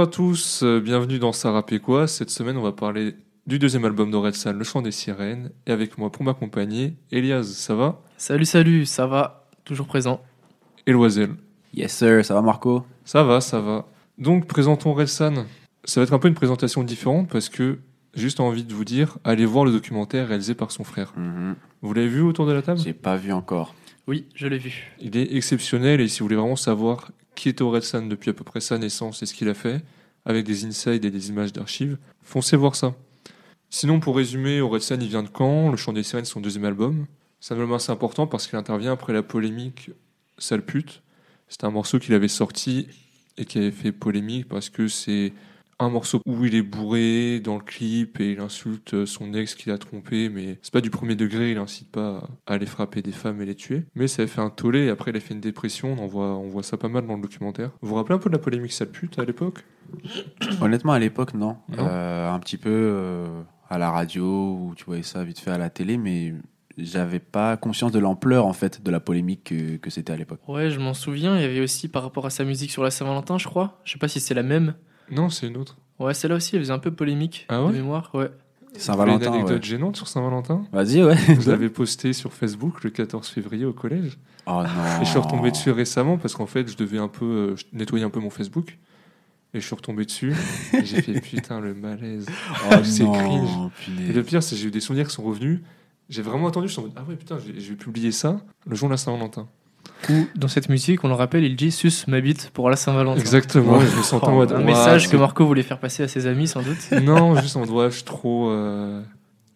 Bonjour à tous, euh, bienvenue dans Sarah quoi. Cette semaine, on va parler du deuxième album d'Orelsan, Le Chant des Sirènes. Et avec moi pour m'accompagner, Elias, ça va? Salut, salut, ça va Toujours présent. Et Loisel Yes sir, ça va Marco? Ça va, ça va. Donc, présentons Orelsan. Ça va être un peu une présentation différente parce que juste envie de vous dire, allez voir le documentaire réalisé par son frère. Mhm. Vous l'avez vu autour de la table? J'ai pas vu encore. Oui, je l'ai vu. Il est exceptionnel et si vous voulez vraiment savoir qui est Orelsan depuis à peu près sa naissance et ce qu'il a fait, avec des insides et des images d'archives, foncez voir ça. Sinon, pour résumer, Orelsan il vient de Caen, Le Chant des Sirènes, son deuxième album. C'est un album assez important parce qu'il intervient après la polémique Sale pute. C'était un morceau qu'il avait sorti et qui avait fait polémique parce que c'est un morceau où il est bourré dans le clip et il insulte son ex qui l'a trompé, mais c'est pas du premier degré, il incite pas à aller frapper des femmes et les tuer. Mais ça a fait un tollé et après il a fait une dépression, on, en voit, on voit ça pas mal dans le documentaire. Vous vous rappelez un peu de la polémique sale pute à l'époque? Honnêtement, à l'époque, non. Non? Euh, un petit peu euh, à la radio, ou tu voyais ça vite fait à la télé, mais j'avais pas conscience de l'ampleur en fait de la polémique que, que c'était à l'époque. Ouais, je m'en souviens. Il y avait aussi par rapport à sa musique sur la Saint-Valentin, je crois. Je sais pas si c'est la même. Non, c'est une autre. Ouais, celle-là aussi, elle faisait un peu polémique Ah ouais de mémoire. Ouais. Vous avez une Saint-Valentin, anecdote ouais. gênante sur Saint-Valentin? Vas-y, ouais. Je l'avais posté sur Facebook le 14 février au collège. Oh non. Et je suis retombé dessus récemment parce qu'en fait, je devais un peu euh, nettoyer un peu mon Facebook. Et je suis retombé dessus. et j'ai fait putain, le malaise. Oh c'est non, cringe. Et le pire, c'est que j'ai eu des souvenirs qui sont revenus. J'ai vraiment attendu. Je suis en mode, ah ouais, putain, je vais publier ça le jour de la Saint-Valentin. Où, dans cette musique, on le rappelle, il dit Sus ma bite pour la Saint-Valentin. Exactement. Ouais. Je me sentais en mode. un message que Marco voulait faire passer à ses amis, sans doute. Non, juste en mode, ouais, je suis trop. euh,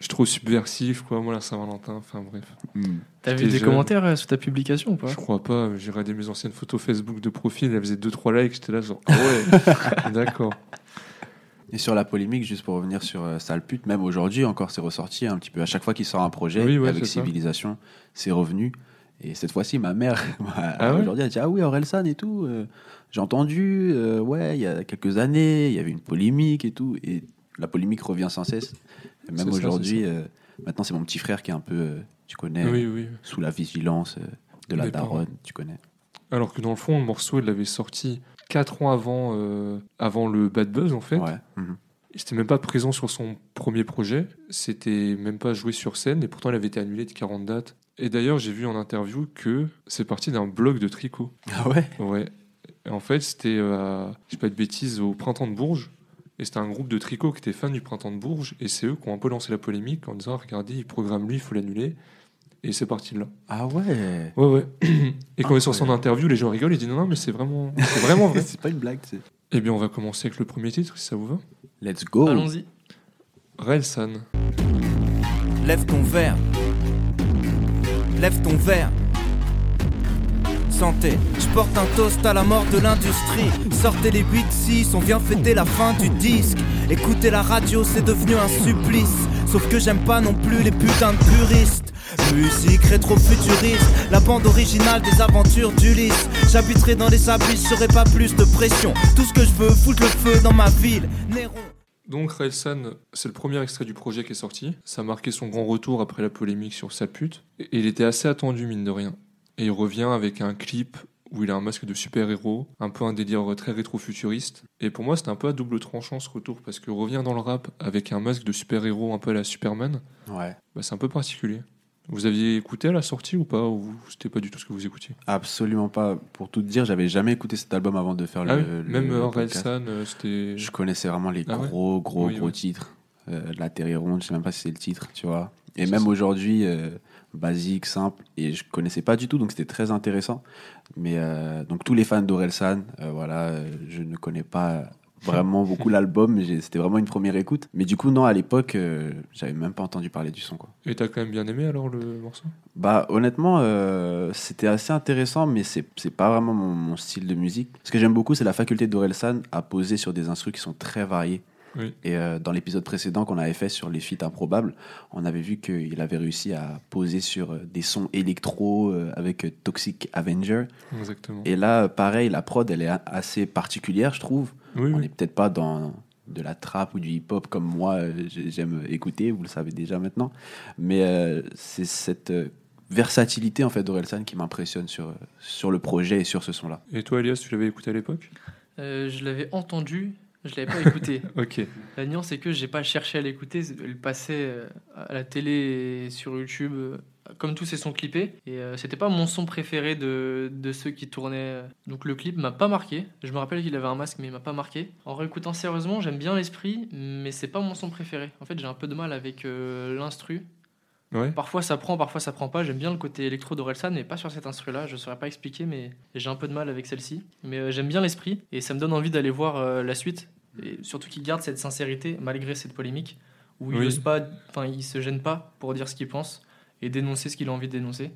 Je suis trop subversif, quoi, moi, la Saint-Valentin. Enfin, bref. Hmm. T'as vu des jeune. commentaires euh, sous ta publication ou pas? Je crois pas. J'ai regardé mes anciennes photos Facebook de profil. Elles faisaient 2-3 likes. J'étais là, genre, ah ouais, d'accord. Et sur la polémique, juste pour revenir sur euh, Sale pute, même aujourd'hui encore, c'est ressorti un petit peu. À chaque fois qu'il sort un projet Oui, ouais, avec. Civilisation, c'est revenu. Et cette fois-ci, ma mère, Ah ouais aujourd'hui, elle dit Ah oui, Orelsan et tout. euh, J'ai entendu, euh, ouais, il y a quelques années, il y avait une polémique et tout. Et la polémique revient sans cesse. Et même aujourd'hui, euh, maintenant, c'est mon petit frère qui est un peu, tu connais, Oui, oui. sous la vigilance de la daronne, tu connais. Alors que dans le fond, le morceau, il l'avait sorti 4 ans avant, avant le Bad Buzz, en fait. Ouais. mhm. Il n'était même pas présent sur son premier projet. C'était même pas joué sur scène. Et pourtant, il avait été annulé de 40 dates. Et d'ailleurs, j'ai vu en interview que c'est parti d'un blog de tricot. Ah ouais? Ouais. Et en fait, c'était, euh, je sais pas de bêtises, au Printemps de Bourges. Et c'était un groupe de tricot qui était fan du Printemps de Bourges. Et c'est eux qui ont un peu lancé la polémique en disant Regardez, il programme lui, il faut l'annuler. Et c'est parti de là. Ah ouais? Ouais, ouais. Et quand il sort son interview, les gens rigolent. Ils disent Non, non, mais c'est vraiment, c'est vraiment vrai. C'est pas une blague, c'est. Eh bien, on va commencer avec le premier titre, si ça vous va. Let's go Allons-y. Relsan. Lève ton verre. Lève ton verre. Santé, je porte un toast à la mort de l'industrie. Sortez les 8-6, on vient fêter la fin du disque. Écoutez la radio, c'est devenu un supplice. Sauf que j'aime pas non plus les putains de puristes. Musique rétro-futuriste, la bande originale des aventures d'Ulysse. J'habiterai dans les abysses, j'aurai pas plus de pression. Tout ce que je veux, foutre le feu dans ma ville. Néron. Donc Relsan, c'est le premier extrait du projet qui est sorti. Ça a marqué son grand retour après la polémique sur sa pute. Et il était assez attendu, mine de rien. Et il revient avec un clip où il a un masque de super-héros, un peu un délire très rétro-futuriste. Et pour moi, c'était un peu à double tranchant ce retour, parce que revenir dans le rap avec un masque de super-héros un peu à la Superman, Ouais. bah, c'est un peu particulier. Vous aviez écouté à la sortie ou pas Ou c'était pas du tout ce que vous écoutiez? Absolument pas. Pour tout te dire, j'avais jamais écouté cet album avant de faire Ah le, oui, le- Même le euh, c'était... Je connaissais vraiment les Ah ouais? gros, gros, Oui, gros oui. titres. Euh, la Terre est ronde, je sais même pas si c'est le titre, tu vois. Et même aujourd'hui, euh, basique, simple, et je connaissais pas du tout, donc c'était très intéressant. Mais euh, donc tous les fans d'Orelsan, voilà, je ne connais pas vraiment beaucoup l'album, c'était vraiment une première écoute. Mais du coup, non, à l'époque, euh, j'avais même pas entendu parler du son, quoi. Et t'as quand même bien aimé alors le morceau? Bah honnêtement, euh, c'était assez intéressant, mais c'est c'est pas vraiment mon, mon style de musique. Ce que j'aime beaucoup, c'est la faculté d'Orelsan à poser sur des instruments qui sont très variés. Oui. Et euh, dans l'épisode précédent qu'on avait fait sur les feats improbables, on avait vu qu'il avait réussi à poser sur euh, des sons électro euh, avec Toxic Avenger. Exactement. Et là, pareil, la prod, elle est assez particulière, je trouve. Oui, On oui. n'est peut-être pas dans de la trap ou du hip-hop comme moi j'ai- j'aime écouter, vous le savez déjà maintenant. Mais euh, c'est cette versatilité en fait d'Orelsan qui m'impressionne sur, sur le projet et sur ce son-là. Et toi, Elias, tu l'avais écouté à l'époque? Euh, je l'avais entendu, Je l'avais pas écouté. Ok. La nuance, c'est que j'ai pas cherché à l'écouter. Elle passait euh, à la télé et sur YouTube, euh, comme tous ces sons clippés. Et euh, c'était pas mon son préféré de, de ceux qui tournaient. Donc le clip m'a pas marqué. Je me rappelle qu'il avait un masque, mais il m'a pas marqué. En réécoutant sérieusement, j'aime bien l'esprit, mais c'est pas mon son préféré. En fait, j'ai un peu de mal avec euh, l'instru. Ouais. Parfois ça prend, parfois ça prend pas. J'aime bien le côté électro d'Orelsan, mais pas sur cet instru-là. Je saurais pas expliquer, mais j'ai un peu de mal avec celle-ci. Mais euh, j'aime bien l'esprit et ça me donne envie d'aller voir euh, la suite. Et surtout qu'il garde cette sincérité malgré cette polémique où il Oui. ose pas, enfin il se gêne pas pour dire ce qu'il pense et dénoncer ce qu'il a envie de dénoncer.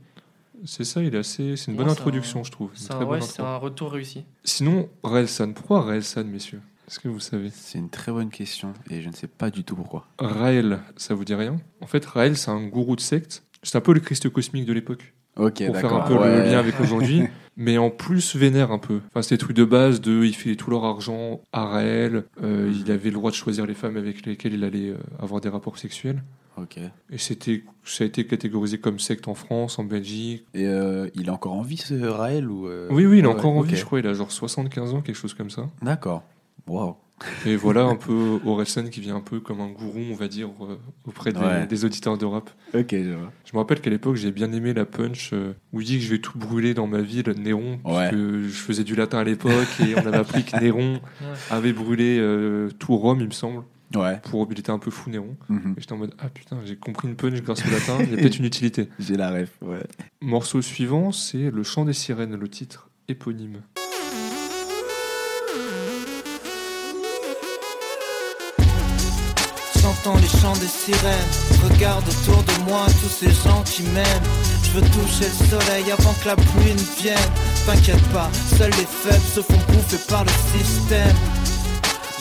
C'est ça, il est assez. C'est une bonne introduction, un- je trouve. C'est un, ouais, retour réussi. Sinon, Raelsan. Pourquoi Raelsan, messieurs? Est-ce que vous savez? C'est une très bonne question et je ne sais pas du tout pourquoi. Raël, ça vous dit rien? En fait, Raël, c'est un gourou de secte. C'est un peu le Christ cosmique de l'époque. Ok, pour faire un peu le lien avec aujourd'hui, mais en plus vénère un peu. Enfin, c'était des trucs de base de il filait tout leur argent à Raël, euh, il avait le droit de choisir les femmes avec lesquelles il allait euh, avoir des rapports sexuels. Et c'était, ça a été catégorisé comme secte en France, en Belgique. Et euh, il est encore en vie ce Raël ou euh, oui, oui, il est ouais, encore en ok. vie, je crois. Il a genre 75 ans, quelque chose comme ça. D'accord. Waouh. Et voilà un peu Orelsan qui vient un peu comme un gourou, on va dire, euh, auprès des, Ouais. des auditeurs de rap. Ok, je vois. Je me rappelle qu'à l'époque, j'ai bien aimé la punch euh, où il dit que je vais tout brûler dans ma ville, Néron, parce Ouais. que je faisais du latin à l'époque et on avait appris que Néron avait brûlé euh, tout Rome, il me semble, Ouais. pour il était un peu fou Néron. Mhm. Et j'étais en mode ah putain, j'ai compris une punch grâce au latin, il y a peut-être une utilité. J'ai la ref. Ouais. Morceau suivant, c'est Le chant des sirènes, le titre éponyme. J'entends les chants des sirènes. Regarde autour de moi tous ces gens qui m'aiment. Je veux toucher le soleil avant que la pluie ne vienne. T'inquiète pas, seuls les faibles se font bouffer par le système.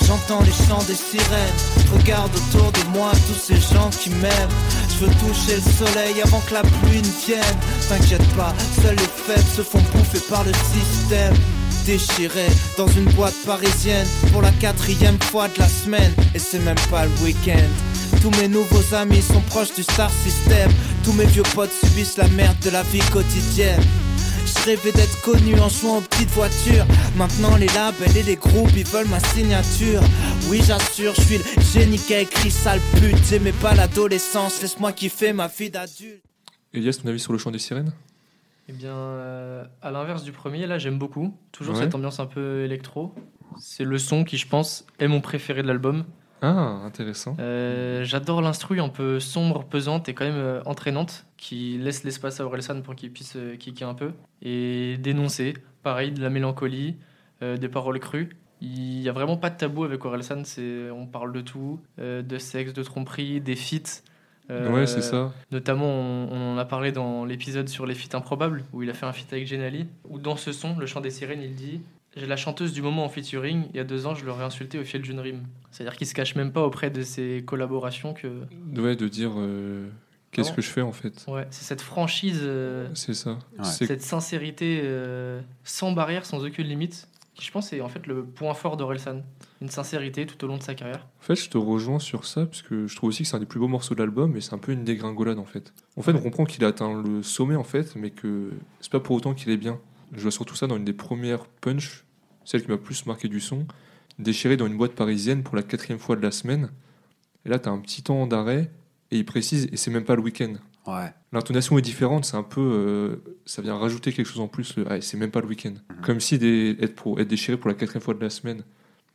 J'entends les chants des sirènes. Regarde autour de moi tous ces gens qui m'aiment. Je veux toucher le soleil avant que la pluie ne vienne. T'inquiète pas, seuls les faibles se font bouffer par le système. Déchiré dans une boîte parisienne pour la quatrième fois de la semaine. Et c'est même pas le week-end. Tous mes nouveaux amis sont proches du star system. Tous mes vieux potes subissent la merde de la vie quotidienne. Je rêvais d'être connu en jouant aux petites voitures. Maintenant les labels et les groupes ils veulent ma signature. Oui j'assure, je suis le génie qui a écrit sale pute. J'aimais pas l'adolescence, laisse-moi kiffer ma vie d'adulte. Elias, ton avis sur le chant des sirènes? Eh bien, euh, à l'inverse du premier, là j'aime beaucoup. Toujours Ouais. cette ambiance un peu électro. C'est le son qui, je pense, est mon préféré de l'album. Ah, intéressant. Euh, J'adore l'instru un peu sombre, pesante et quand même euh, entraînante, qui laisse l'espace à Orelsan pour qu'il puisse kicker un peu. Et dénoncer, pareil, de la mélancolie, des paroles crues. Il n'y a vraiment pas de tabou avec Orelsan, c'est- on parle de tout, de sexe, de tromperie, des feats. Euh, ouais, c'est ça. Notamment, on, on en a parlé dans l'épisode sur les feats improbables, où il a fait un feat avec Genali, où dans ce son, le chant des sirènes, il dit J'ai la chanteuse du moment en featuring, il y a deux ans, je l'aurais insultée au fil d'une rime. C'est-à-dire qu'il se cache même pas auprès de ses collaborations que. Ouais, de dire euh, qu'est-ce que je fais en fait? Ouais, c'est cette franchise, euh, C'est ça. Ouais. Cette sincérité euh, sans barrière, sans aucune limite, je pense est en fait le point fort d'Orelsan. Une sincérité tout au long de sa carrière. En fait, je te rejoins sur ça, parce que je trouve aussi que c'est un des plus beaux morceaux de l'album, mais c'est un peu une dégringolade en fait. En fait, on comprend qu'il a atteint le sommet en fait, mais que c'est pas pour autant qu'il est bien. Je vois surtout ça dans une des premières punch, celle qui m'a plus marqué du son, déchiré dans une boîte parisienne pour la quatrième fois de la semaine. Et là, t'as un petit temps d'arrêt, et il précise, et c'est même pas le week-end. Ouais. L'intonation est différente, c'est un peu. euh, ça vient rajouter quelque chose en plus. le, Ah, c'est même pas le week-end. Mhm. Comme si des- être, pour, être déchiré pour la quatrième fois de la semaine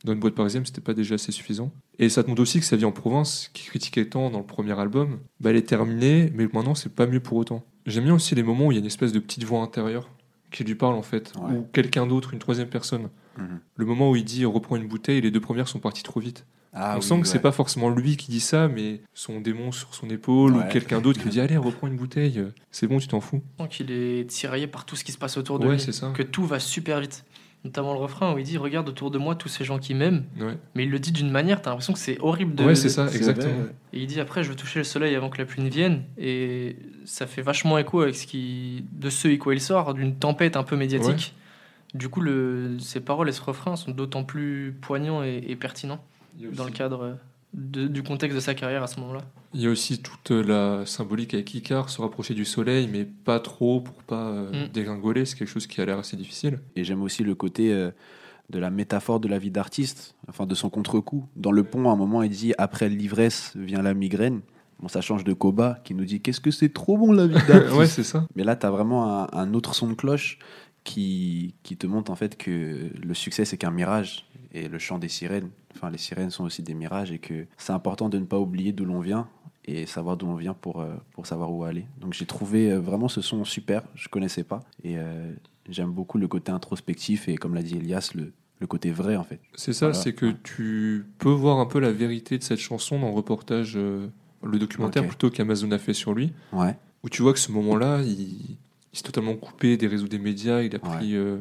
dans une boîte parisienne, c'était pas déjà assez suffisant. Et ça te montre aussi que sa vie en province, qui critiquait tant dans le premier album, bah, elle est terminée, mais maintenant c'est pas mieux pour autant. J'aime bien aussi les moments où il y a une espèce de petite voix intérieure qui lui parle en fait, Ouais. ou quelqu'un d'autre, une troisième personne. Mhm. Le moment où il dit reprends une bouteille, les deux premières sont parties trop vite. Ah, On oui, sent que c'est ouais. pas forcément lui qui dit ça, mais son démon sur son épaule Ouais. ou quelqu'un d'autre qui lui dit allez reprends une bouteille, c'est bon tu t'en fous. On sent qu'il est tiraillé par tout ce qui se passe autour de Ouais lui. c'est ça. Que tout va super vite. Notamment le refrain où il dit Regarde autour de moi tous ces gens qui m'aiment. Ouais, Mais il le dit d'une manière, t'as l'impression que c'est horrible de. ouais c'est ça C'est exactement. vrai, ouais. Et il dit après, je veux toucher le soleil avant que la pluie ne vienne. Et ça fait vachement écho avec ce qui, de ce et quoi il sort, d'une tempête un peu médiatique. Du coup, le, ces paroles et ce refrain sont d'autant plus poignants et, et pertinents dans le cadre de- du contexte de sa carrière à ce moment-là. Il y a aussi toute la symbolique avec Icar, se rapprocher du soleil, mais pas trop pour pas euh, Mm. dégringoler, c'est quelque chose qui a l'air assez difficile. Et j'aime aussi le côté euh, de la métaphore de la vie d'artiste, enfin de son contre-coup. Dans le pont, à un moment, il dit après l'ivresse vient la migraine. Bon, ça change de Koba qui nous dit qu'est-ce que c'est trop bon la vie d'artiste. ouais, c'est ça. Mais là, tu as vraiment un, un autre son de cloche qui, qui te montre en fait que le succès, c'est qu'un mirage. Et le chant des sirènes, enfin, les sirènes sont aussi des mirages et que c'est important de ne pas oublier d'où l'on vient et savoir d'où on vient pour, euh, pour savoir où aller. Donc j'ai trouvé euh, vraiment ce son super, je connaissais pas. Et euh, j'aime beaucoup le côté introspectif et comme l'a dit Elias, le, le côté vrai en fait. C'est ça, Voilà. c'est que tu peux voir un peu la vérité de cette chanson dans le reportage, euh, le documentaire plutôt qu'Amazon a fait sur lui, Ouais, où tu vois que ce moment-là, il, il s'est totalement coupé des réseaux des médias, il a pris, euh,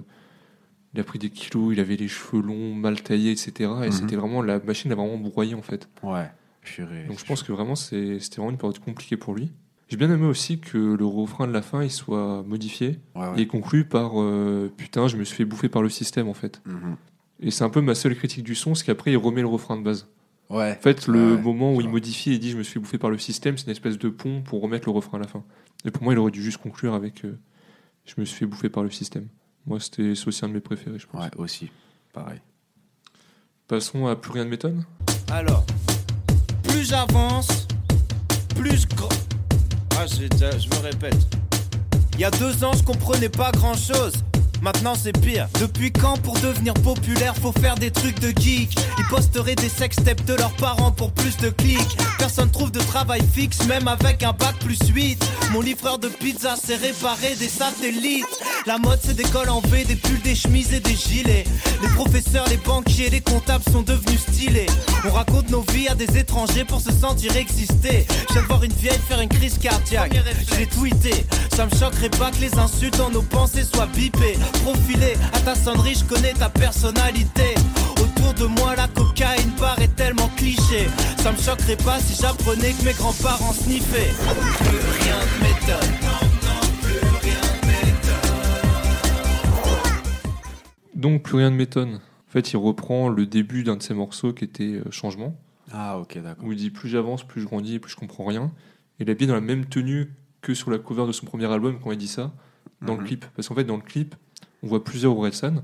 il a pris des kilos, il avait les cheveux longs, mal taillés, etc. Et Mhm. c'était vraiment la machine a vraiment broyé en fait. ouais. Purée. Donc je pense que vraiment c'était vraiment une période compliquée pour lui. J'ai bien aimé aussi que le refrain de la fin il soit modifié Ouais, ouais. et conclu par euh, putain je me suis fait bouffer par le système en fait. Mhm. Et c'est un peu ma seule critique du son, c'est qu'après il remet le refrain de base. Ouais. En fait, le Ouais, moment où il modifie et dit je me suis fait bouffer par le système, c'est une espèce de pont pour remettre le refrain à la fin. Et pour moi, il aurait dû juste conclure avec euh, je me suis fait bouffer par le système. Moi, c'était aussi un de mes préférés, je pense. Ouais, aussi. Pareil. Passons à plus rien ne m'étonne. Alors, plus j'avance, plus je gr- Ah, j'ai déjà- je me répète. Il y a deux ans, je comprenais pas grand chose. Maintenant c'est pire. Depuis quand pour devenir populaire faut faire des trucs de geek? Ils posteraient des sextapes de leurs parents pour plus de clics. Personne trouve de travail fixe même avec un bac plus 8. Mon livreur de pizza s'est réparé des satellites. La mode c'est des cols en V, des pulls, des chemises et des gilets. Les professeurs, les banquiers, les comptables sont devenus stylés. On raconte nos vies à des étrangers pour se sentir exister. De voir une vieille faire une crise cardiaque. Je l'ai tweeté. Ça me choquerait pas que les insultes dans nos pensées soient bipées. Profilé à ta sonnerie, je connais ta personnalité. Autour de moi, la cocaïne paraît tellement cliché. Ça me choquerait pas si j'apprenais que mes grands-parents sniffaient. Plus rien ne m'étonne. Donc, plus rien ne m'étonne. En fait, il reprend le début d'un de ses morceaux qui était euh, Changement, Ah, ok, d'accord. où il dit plus j'avance, plus je grandis, plus je comprends rien. Et il est bien dans la même tenue que sur la cover de son premier album quand il dit ça, dans le Mhm. clip. Parce qu'en fait, dans le clip, on voit plusieurs Orelsan.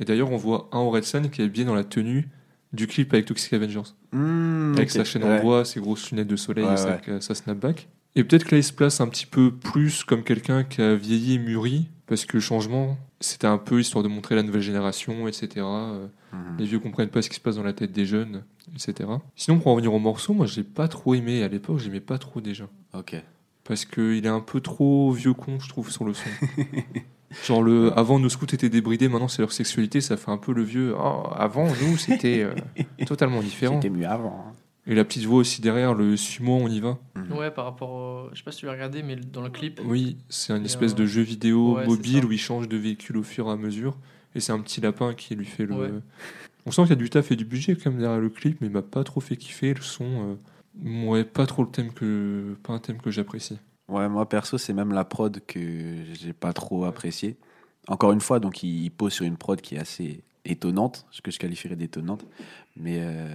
Et d'ailleurs, on voit un Orelsan qui est bien dans la tenue du clip avec Toxic Avengers. Mmh, avec sa chaîne en Ouais. bois, ses grosses lunettes de soleil Ouais, et sa, ouais. sa snapback. Et peut-être que là, il se place un petit peu plus comme quelqu'un qui a vieilli et mûri, parce que le changement, c'était un peu histoire de montrer la nouvelle génération, etc. Euh, Mhm. Les vieux comprennent pas ce qui se passe dans la tête des jeunes, etc. Sinon, pour en revenir au morceau, moi, je l'ai pas trop aimé. À l'époque, j'aimais pas trop déjà. Ok. Parce qu'il est un peu trop vieux con, je trouve, sur le son. Genre, le, avant, nos scouts étaient débridés, maintenant, c'est leur sexualité, ça fait un peu le vieux. Oh, avant, nous, c'était euh, totalement différent. C'était mieux avant. hein. Et la petite voix aussi derrière, le suis-moi, on y va. Mhm. Ouais, par rapport au... Je sais pas si tu l'as regardé, mais dans le clip, Oui, c'est une Et espèce un- de jeu vidéo Ouais, c'est mobile ça. où il change de véhicule au fur et à mesure. Et c'est un petit lapin qui lui fait le. Ouais. On sent qu'il y a du taf et du budget quand même derrière le clip, mais il m'a pas trop fait kiffer. Le son, euh, ouais, pas trop le thème que. Pas un thème que j'apprécie. Ouais, moi perso, c'est même la prod que j'ai pas trop apprécié. Encore une fois, donc il pose sur une prod qui est assez étonnante, ce que je qualifierais d'étonnante, mais euh,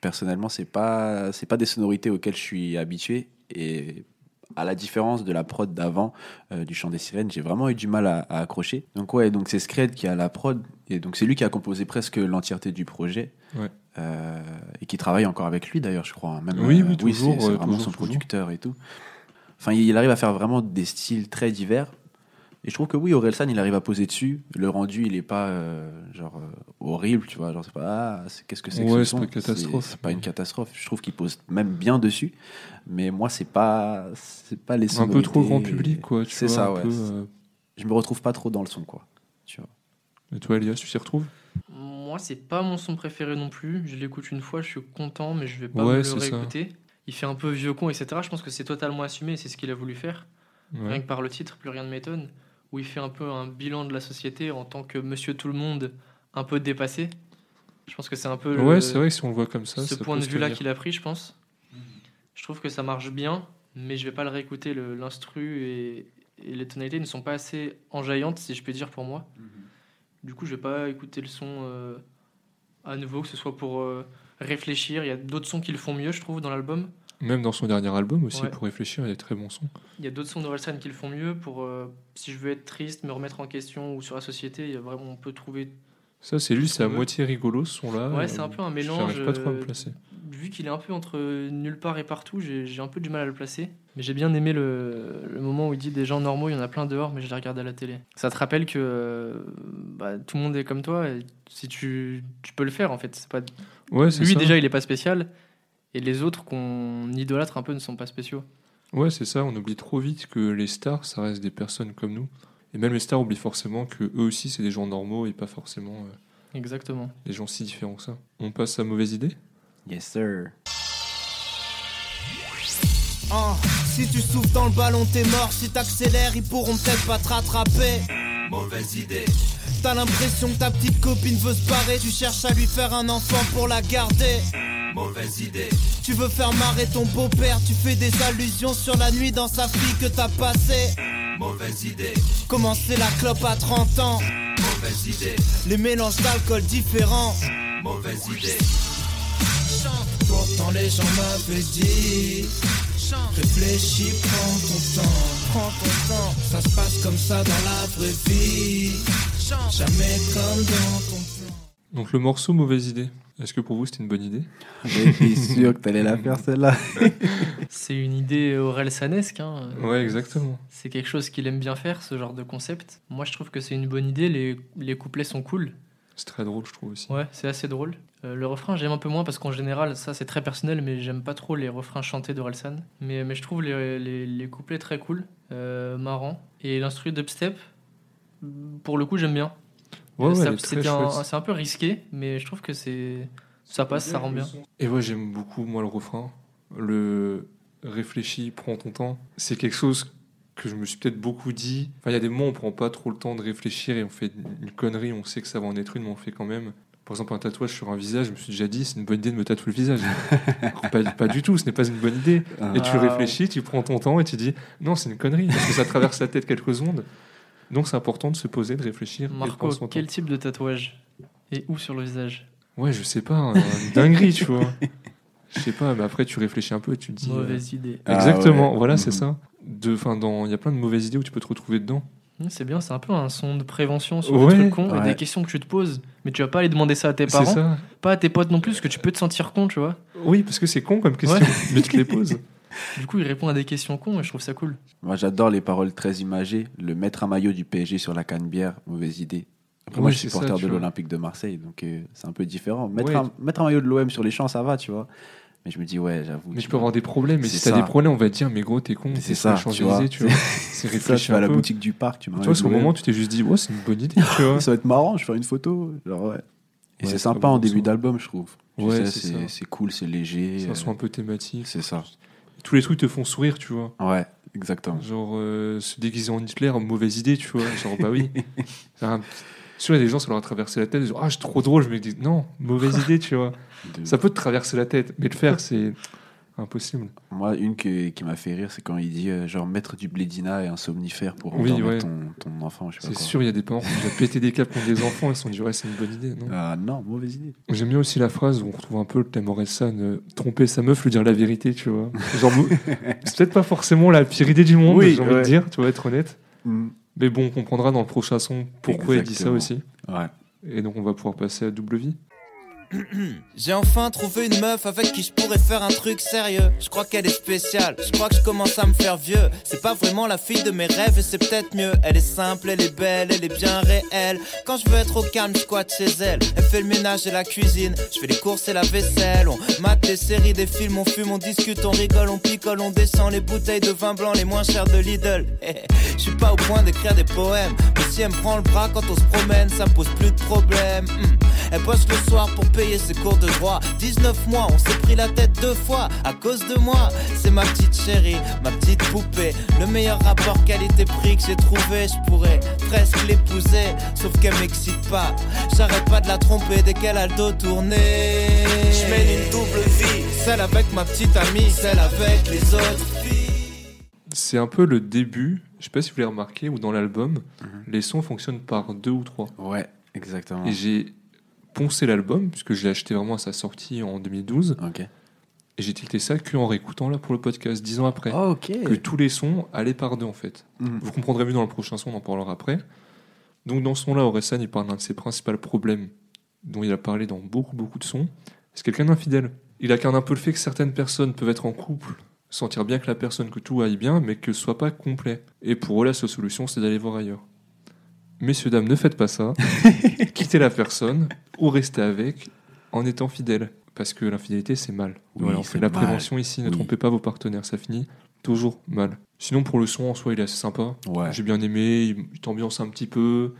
personnellement, c'est pas c'est pas des sonorités auxquelles je suis habitué et à la différence de la prod d'avant euh, du chant des sirènes, j'ai vraiment eu du mal à, à accrocher. Donc ouais, donc c'est Scred qui a la prod et donc c'est lui qui a composé presque l'entièreté du projet. Ouais. Euh, et qui travaille encore avec lui d'ailleurs, je crois. hein. Même, Oui, oui, toujours, c'est- c'est euh, vraiment toujours, son toujours. producteur et tout. Enfin, il arrive à faire vraiment des styles très divers. Et je trouve que oui, Orelsan, il arrive à poser dessus. Le rendu, il est pas euh, genre euh, horrible, tu vois. Genre, c'est pas, ah, c'est- qu'est-ce que c'est que ce c'est son pas une catastrophe. C'est pas une catastrophe. Je trouve qu'il pose même bien dessus. Mais moi, c'est pas, c'est pas les Un peu trop grand public, quoi. C'est ça, un ouais. peu, euh, Je me retrouve pas trop dans le son, quoi. Tu vois. Et toi, Elias, tu t'y retrouves? Moi, c'est pas mon son préféré non plus. Je l'écoute une fois, je suis content, mais je vais pas Ouais, me le ça. Il fait un peu vieux con, etc. Je pense que c'est totalement assumé et c'est ce qu'il a voulu faire. Rien que par le titre, plus rien ne m'étonne. Où il fait un peu un bilan de la société en tant que monsieur tout le monde un peu dépassé. Je pense que c'est un peu le- Ouais, c'est vrai que si on le voit comme ça, ce ça point de vue-là qu'il a pris, je pense. Je trouve que ça marche bien, mais je vais pas le réécouter. L'instru et, et les tonalités ne sont pas assez enjaillantes, si je peux dire, pour moi. Du coup, je vais pas écouter le son euh, à nouveau, que ce soit pour euh, réfléchir. Il y a d'autres sons qui le font mieux, je trouve, dans l'album. Même dans son dernier album aussi, Ouais. pour réfléchir, il y a des très bons sons. Il y a d'autres sons d'Orelsan qui le font mieux pour euh, si je veux être triste, me remettre en question ou sur la société, il y a vraiment on peut trouver Ça, c'est lui, c'est à moitié rigolo ce son-là. Ouais, Euh, c'est un peu un mélange. J'arrive pas trop à me euh, placer. Vu qu'il est un peu entre nulle part et partout, j'ai un peu du mal à le placer. Mais j'ai bien aimé le, le moment où il dit des gens normaux, il y en a plein dehors, mais je les regarde à la télé. Ça te rappelle que euh, bah, tout le monde est comme toi, et si tu, tu peux le faire en fait. Pas... Ouais, Lui ça. déjà, il est pas spécial, et les autres qu'on idolâtre un peu ne sont pas spéciaux. Ouais, c'est ça. On oublie trop vite que les stars, ça reste des personnes comme nous. Et même les stars oublient forcément que eux aussi, c'est des gens normaux et pas forcément euh, Exactement. des gens si différents que ça. On passe à mauvaise idée? Yes, sir. Ah, si tu souffles dans le ballon, t'es mort. Si t'accélères, ils pourront peut-être pas te rattraper. Mauvaise idée. T'as l'impression que ta petite copine veut se barrer. Tu cherches à lui faire un enfant pour la garder. Mauvaise idée. Tu veux faire marrer ton beau-père. Tu fais des allusions sur la nuit dans sa fille que t'as passée. Mauvaise idée. Commencer la clope à 30 ans? Mauvaise idée. Les mélanges d'alcool différents. Mauvaise idée. Pourtant les gens m'avaient dit Réfléchis, prends ton temps Prends ton temps Ça se passe comme ça dans la vraie vie Jamais comme dans ton plan Donc le morceau mauvaise idée. Est-ce que pour vous c'était une bonne idée? J'étais sûr que t'allais la faire celle-là. C'est une idée Aurel Sanesque. Hein. Ouais, exactement. C'est quelque chose qu'il aime bien faire, ce genre de concept. Moi, je trouve que c'est une bonne idée. Les, les couplets sont cool. C'est très drôle, je trouve aussi. Ouais, c'est assez drôle. Euh, le refrain, j'aime un peu moins parce qu'en général, ça c'est très personnel, mais j'aime pas trop les refrains chantés d'Orelsan. Mais, mais je trouve les, les, les couplets très cool, euh, marrants. Et l'instru dubstep, pour le coup, j'aime bien. Ouais, ouais, un- c'est un peu risqué, mais je trouve que c'est ça passe, ça rend bien. Et ouais, j'aime beaucoup, moi, le refrain. Le réfléchis, prends ton temps. C'est quelque chose que je me suis peut-être beaucoup dit. Enfin, il y a des moments où on prend pas trop le temps de réfléchir et on fait une connerie, on sait que ça va en être une, mais on fait quand même. Par exemple, un tatouage sur un visage, je me suis déjà dit, c'est une bonne idée de me tatouer le visage. Pas, pas du tout, ce n'est pas une bonne idée. Et tu réfléchis, tu prends ton temps et tu dis, non, c'est une connerie, parce que ça traverse la tête quelques secondes. Donc c'est important de se poser, de réfléchir. et de Marco, quel type de tatouage Et où sur le visage? Ouais, je sais pas, un- une dinguerie, tu vois. Je sais pas, mais après tu réfléchis un peu et tu te dis. euh, Mauvaise idée. Ah Exactement, ouais. voilà, c'est ça. De, fin, dans, il y a plein de mauvaises idées où tu peux te retrouver dedans. C'est bien, c'est un peu un son de prévention sur Ouais, des trucs cons et des questions que tu te poses. Mais tu vas pas aller demander ça à tes parents, ça. pas à tes potes non plus, parce que tu peux te sentir con, tu vois. Oui, parce que c'est con comme question, mais tu te les poses. Du coup, il répond à des questions cons et je trouve ça cool. Moi, j'adore les paroles très imagées. Le mettre un maillot du PSG sur la canne bière, mauvaise idée. Après, moi, je suis ça, supporter de l'Olympique de Marseille, donc euh, c'est un peu différent. Mettre, Ouais. un, mettre un maillot de l'OM sur les champs, ça va, tu vois. Mais je me dis, ouais, j'avoue. Mais tu peux avoir des problèmes, mais si t'as ça. des problèmes, on va te dire, mais gros, t'es con, t'es ça, tu vois. Champs-Élysées, tu vois. C'est C'est ça, réfléchi tu vas à la boutique du parc, tu Tu vois, sur le moment, tu t'es juste dit, ouais, c'est une bonne idée, tu vois. ça va être marrant, je vais faire une photo. Genre, ouais. Et Ouais, c'est sympa en début d'album, je trouve. Tu Ouais, c'est ça. cool, c'est léger. Un euh, son un peu thématique. C'est ça. Tous les trucs te font sourire, tu vois. Ouais, exactement. Genre, euh, se déguiser en Hitler, mauvaise idée, tu vois. Genre, bah oui. Un- Sûr, il y a des gens, ça leur a traversé la tête. Ils disent, ah, c'est trop drôle. Je me dis, non, mauvaise idée, tu vois. De- Ça peut te traverser la tête, mais le faire, c'est impossible. Moi, une que- qui m'a fait rire, c'est quand il dit euh, genre mettre du blédina et un somnifère pour Oui, endormir ouais. ton, ton enfant. C'est sûr, il y a des parents qui ont pété des câbles contre des enfants. Ils se sont dit, ouais, c'est une bonne idée. Non Ah non, mauvaise idée. J'aime bien aussi la phrase où on retrouve un peu le thème Orelsan, euh, tromper sa meuf, lui dire la vérité, tu vois. Genre, c'est peut-être pas forcément la pire idée du monde, Oui, j'ai envie de dire, tu vas être honnête. Mm. Mais bon, on comprendra dans le prochain son pourquoi il dit ça Exactement. aussi. Ouais. Et donc, on va pouvoir passer à double vie. J'ai enfin trouvé une meuf avec qui je pourrais faire un truc sérieux. Je crois qu'elle est spéciale, je crois que je commence à me faire vieux. C'est pas vraiment la fille de mes rêves et c'est peut-être mieux. Elle est simple, elle est belle, elle est bien réelle. Quand je veux être au calme, je squatte chez elle. Elle fait le ménage et la cuisine, je fais les courses et la vaisselle. On mate des séries, des films, on fume, on discute, on rigole, on picole, on descend les bouteilles de vin blanc les moins chères de Lidl. Je suis pas au point d'écrire des poèmes, mais si elle me prend le bras quand on se promène, ça me pose plus de problème. Hmm. Elle bosse le soir pour payer ses cours de droit. 19 mois, on s'est pris la tête deux fois à cause de moi. C'est ma petite chérie, ma petite poupée. Le meilleur rapport qualité-prix que j'ai trouvé. Je pourrais presque l'épouser, sauf qu'elle m'excite pas. J'arrête pas de la tromper dès qu'elle a le dos tourné. Je mène une double vie, celle avec ma petite amie, celle avec les autres filles. C'est un peu le début, je sais pas si vous l'avez remarqué, où dans l'album, Mhm. les sons fonctionnent par deux ou trois. Ouais, exactement. Et j'ai poncé l'album, puisque je l'ai acheté vraiment à sa sortie en 2012, Ok. et j'ai tilté ça que en réécoutant là pour le podcast, dix ans après. ok. Que tous les sons allaient par deux en fait. Mhm. Vous comprendrez mieux dans le prochain son, on en parlera après. Donc dans ce son-là, Orelsan, il parle d'un de ses principaux problèmes dont il a parlé dans beaucoup, beaucoup de sons. C'est quelqu'un d'infidèle. Il incarne un peu le fait que certaines personnes peuvent être en couple, sentir bien que la personne, que tout aille bien, mais que ce soit pas complet. Et pour eux, la seule solution, c'est d'aller voir ailleurs. Messieurs, dames, ne faites pas ça. Quittez la personne ou restez avec en étant fidèle. Parce que l'infidélité, c'est mal. Oui, Voilà, on fait la mal. prévention ici, ne Oui. trompez pas vos partenaires, ça finit toujours mal. Sinon, pour le son en soi, il est assez sympa. Ouais. J'ai bien aimé, il t'ambiance un petit peu.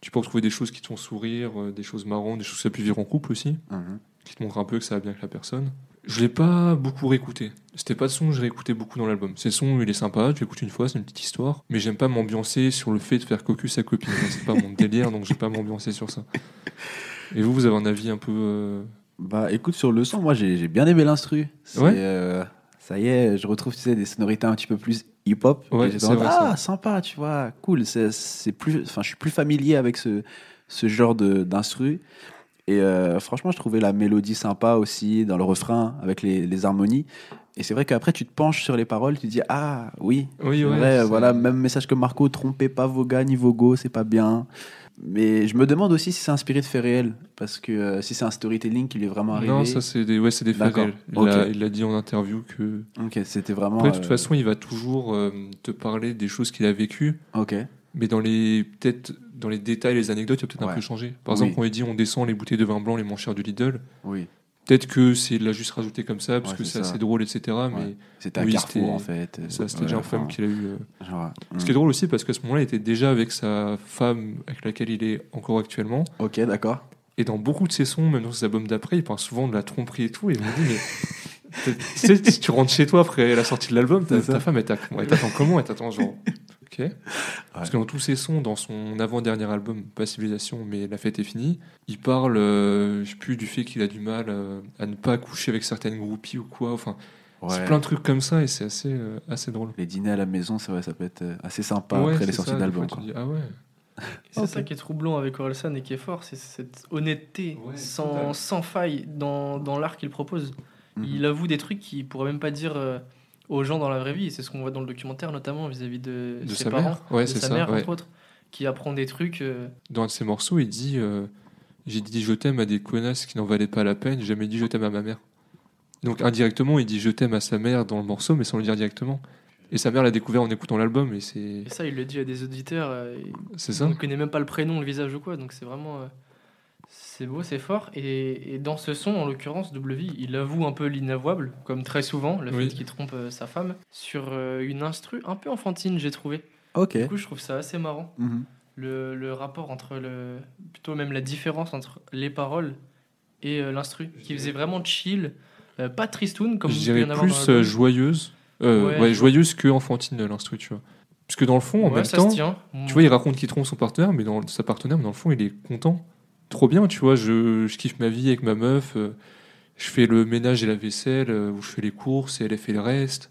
Tu peux retrouver des choses qui te font sourire, euh, des choses marrantes, des choses que ça peut vivre en couple aussi, Mhm. qui te montrent un peu que ça va bien avec la personne. Je l'ai pas beaucoup réécouté. C'était pas de son que j'ai réécouté beaucoup dans l'album. C'est son, il est sympa, tu l'écoutes une fois, c'est une petite histoire. Mais j'aime pas m'ambiancer sur le fait de faire cocu sa copine. c'est pas mon délire, donc je vais pas m'ambiancer sur ça. Et vous, vous avez un avis un peu. euh, Bah écoute, sur le son, moi j'ai j'ai bien aimé l'instru. C'est, Ouais. euh, ça y est, je retrouve tu sais, des sonorités un petit peu plus hip-hop. Ouais, Et j'étais c'est en mode, vrai, ah, sympa, tu vois, cool. C'est, c'est plus, enfin, je suis plus familier avec ce, ce genre de, d'instru. Et euh, franchement, je trouvais la mélodie sympa aussi dans le refrain avec les, les harmonies. Et c'est vrai qu'après, tu te penches sur les paroles, tu dis ah oui, Oui, ouais. vrai, voilà, même message que Marco, trompez pas vos gars ni vos go, c'est pas bien. Mais je me demande aussi si c'est inspiré de faits réels, parce que euh, si c'est un storytelling qui lui est vraiment arrivé. Non, ça c'est des, ouais, c'est des faits réels. Il Ok. l'a- dit en interview que. Ok, c'était vraiment. Après, de toute euh, façon, il va toujours euh, te parler des choses qu'il a vécues. Ok. Mais dans les peut-être dans les détails, les anecdotes, il a peut-être un peu changé. Par Oui. exemple, quand il dit on descend les bouteilles de vin blanc les moins chères du Lidl, Oui. peut-être que c'est l'a juste rajouté comme ça parce Ouais, que c'est assez drôle, etc. Ouais. Mais C'était Oui, Carrefour c'était- en fait. ça, c'était déjà un enfin, problème qu'il a eu. euh. genre, Ce qui est drôle aussi parce qu'à ce moment-là, il était déjà avec sa femme avec laquelle il est encore actuellement. Ok, d'accord. Et dans beaucoup de ses sons, même dans ses albums d'après, il parle souvent de la tromperie et tout. Et il me dit, mais tu sais, si tu rentres chez toi après la sortie de l'album, ta, femme, elle t'attend comment? Elle t'attend genre. Ok. Parce que dans tous ses sons, dans son avant-dernier album, pas Civilisation, mais La fête est finie, il parle, euh, je sais plus, du fait qu'il a du mal euh, à ne pas coucher avec certaines groupies ou quoi. Enfin, c'est Ouais. plein de trucs comme ça et c'est assez, euh, assez drôle. Les dîners à la maison, c'est vrai, ça peut être euh, assez sympa Ouais, après les sorties ça, d'album. ah ouais. C'est ça qui est troublant avec Orelsan et qui est fort, c'est cette honnêteté Ouais, sans, sans faille dans, dans l'art qu'il propose. Mhm. Il avoue des trucs qu'il pourrait même pas dire euh, aux gens dans la vraie vie. Et c'est ce qu'on voit dans le documentaire, notamment vis-à-vis de, De ses sa parents. Ouais, de sa ça. mère, ouais. entre autres, qui apprend des trucs. euh, Dans un de ses morceaux, il dit euh, J'ai dit je t'aime à des connasses qui n'en valaient pas la peine, j'ai jamais dit je t'aime à ma mère. Donc indirectement, il dit je t'aime à sa mère dans le morceau, mais sans le dire directement. Et sa mère l'a découvert en écoutant l'album, et c'est Et ça, il le dit à des auditeurs. euh, c'est ça On ne connaît même pas le prénom, le visage ou quoi. Donc c'est vraiment. C'est beau, c'est fort. Et, et dans ce son, en l'occurrence, W, il avoue un peu l'inavouable, comme très souvent, le Oui. fait qu'il trompe euh, sa femme, sur euh, une instru un peu enfantine, j'ai trouvé. Ok. Du coup, je trouve ça assez marrant. Mhm. Le, le rapport entre le. plutôt même la différence entre les paroles et euh, l'instru, qui faisait vraiment chill, euh, pas tristoun, comme je dirais en avoir dans plus joyeuse, euh, Ouais, ouais, je- joyeuse que enfantine l'instru, tu vois. Parce que dans le fond, en Ouais, même temps, tu vois, il raconte qu'il trompe son partenaire, mais dans sa partenaire, mais dans le fond, il est content. Trop bien, tu vois. Je, je kiffe ma vie avec ma meuf. euh, je fais le ménage et la vaisselle, euh, ou je fais les courses et elle fait le reste.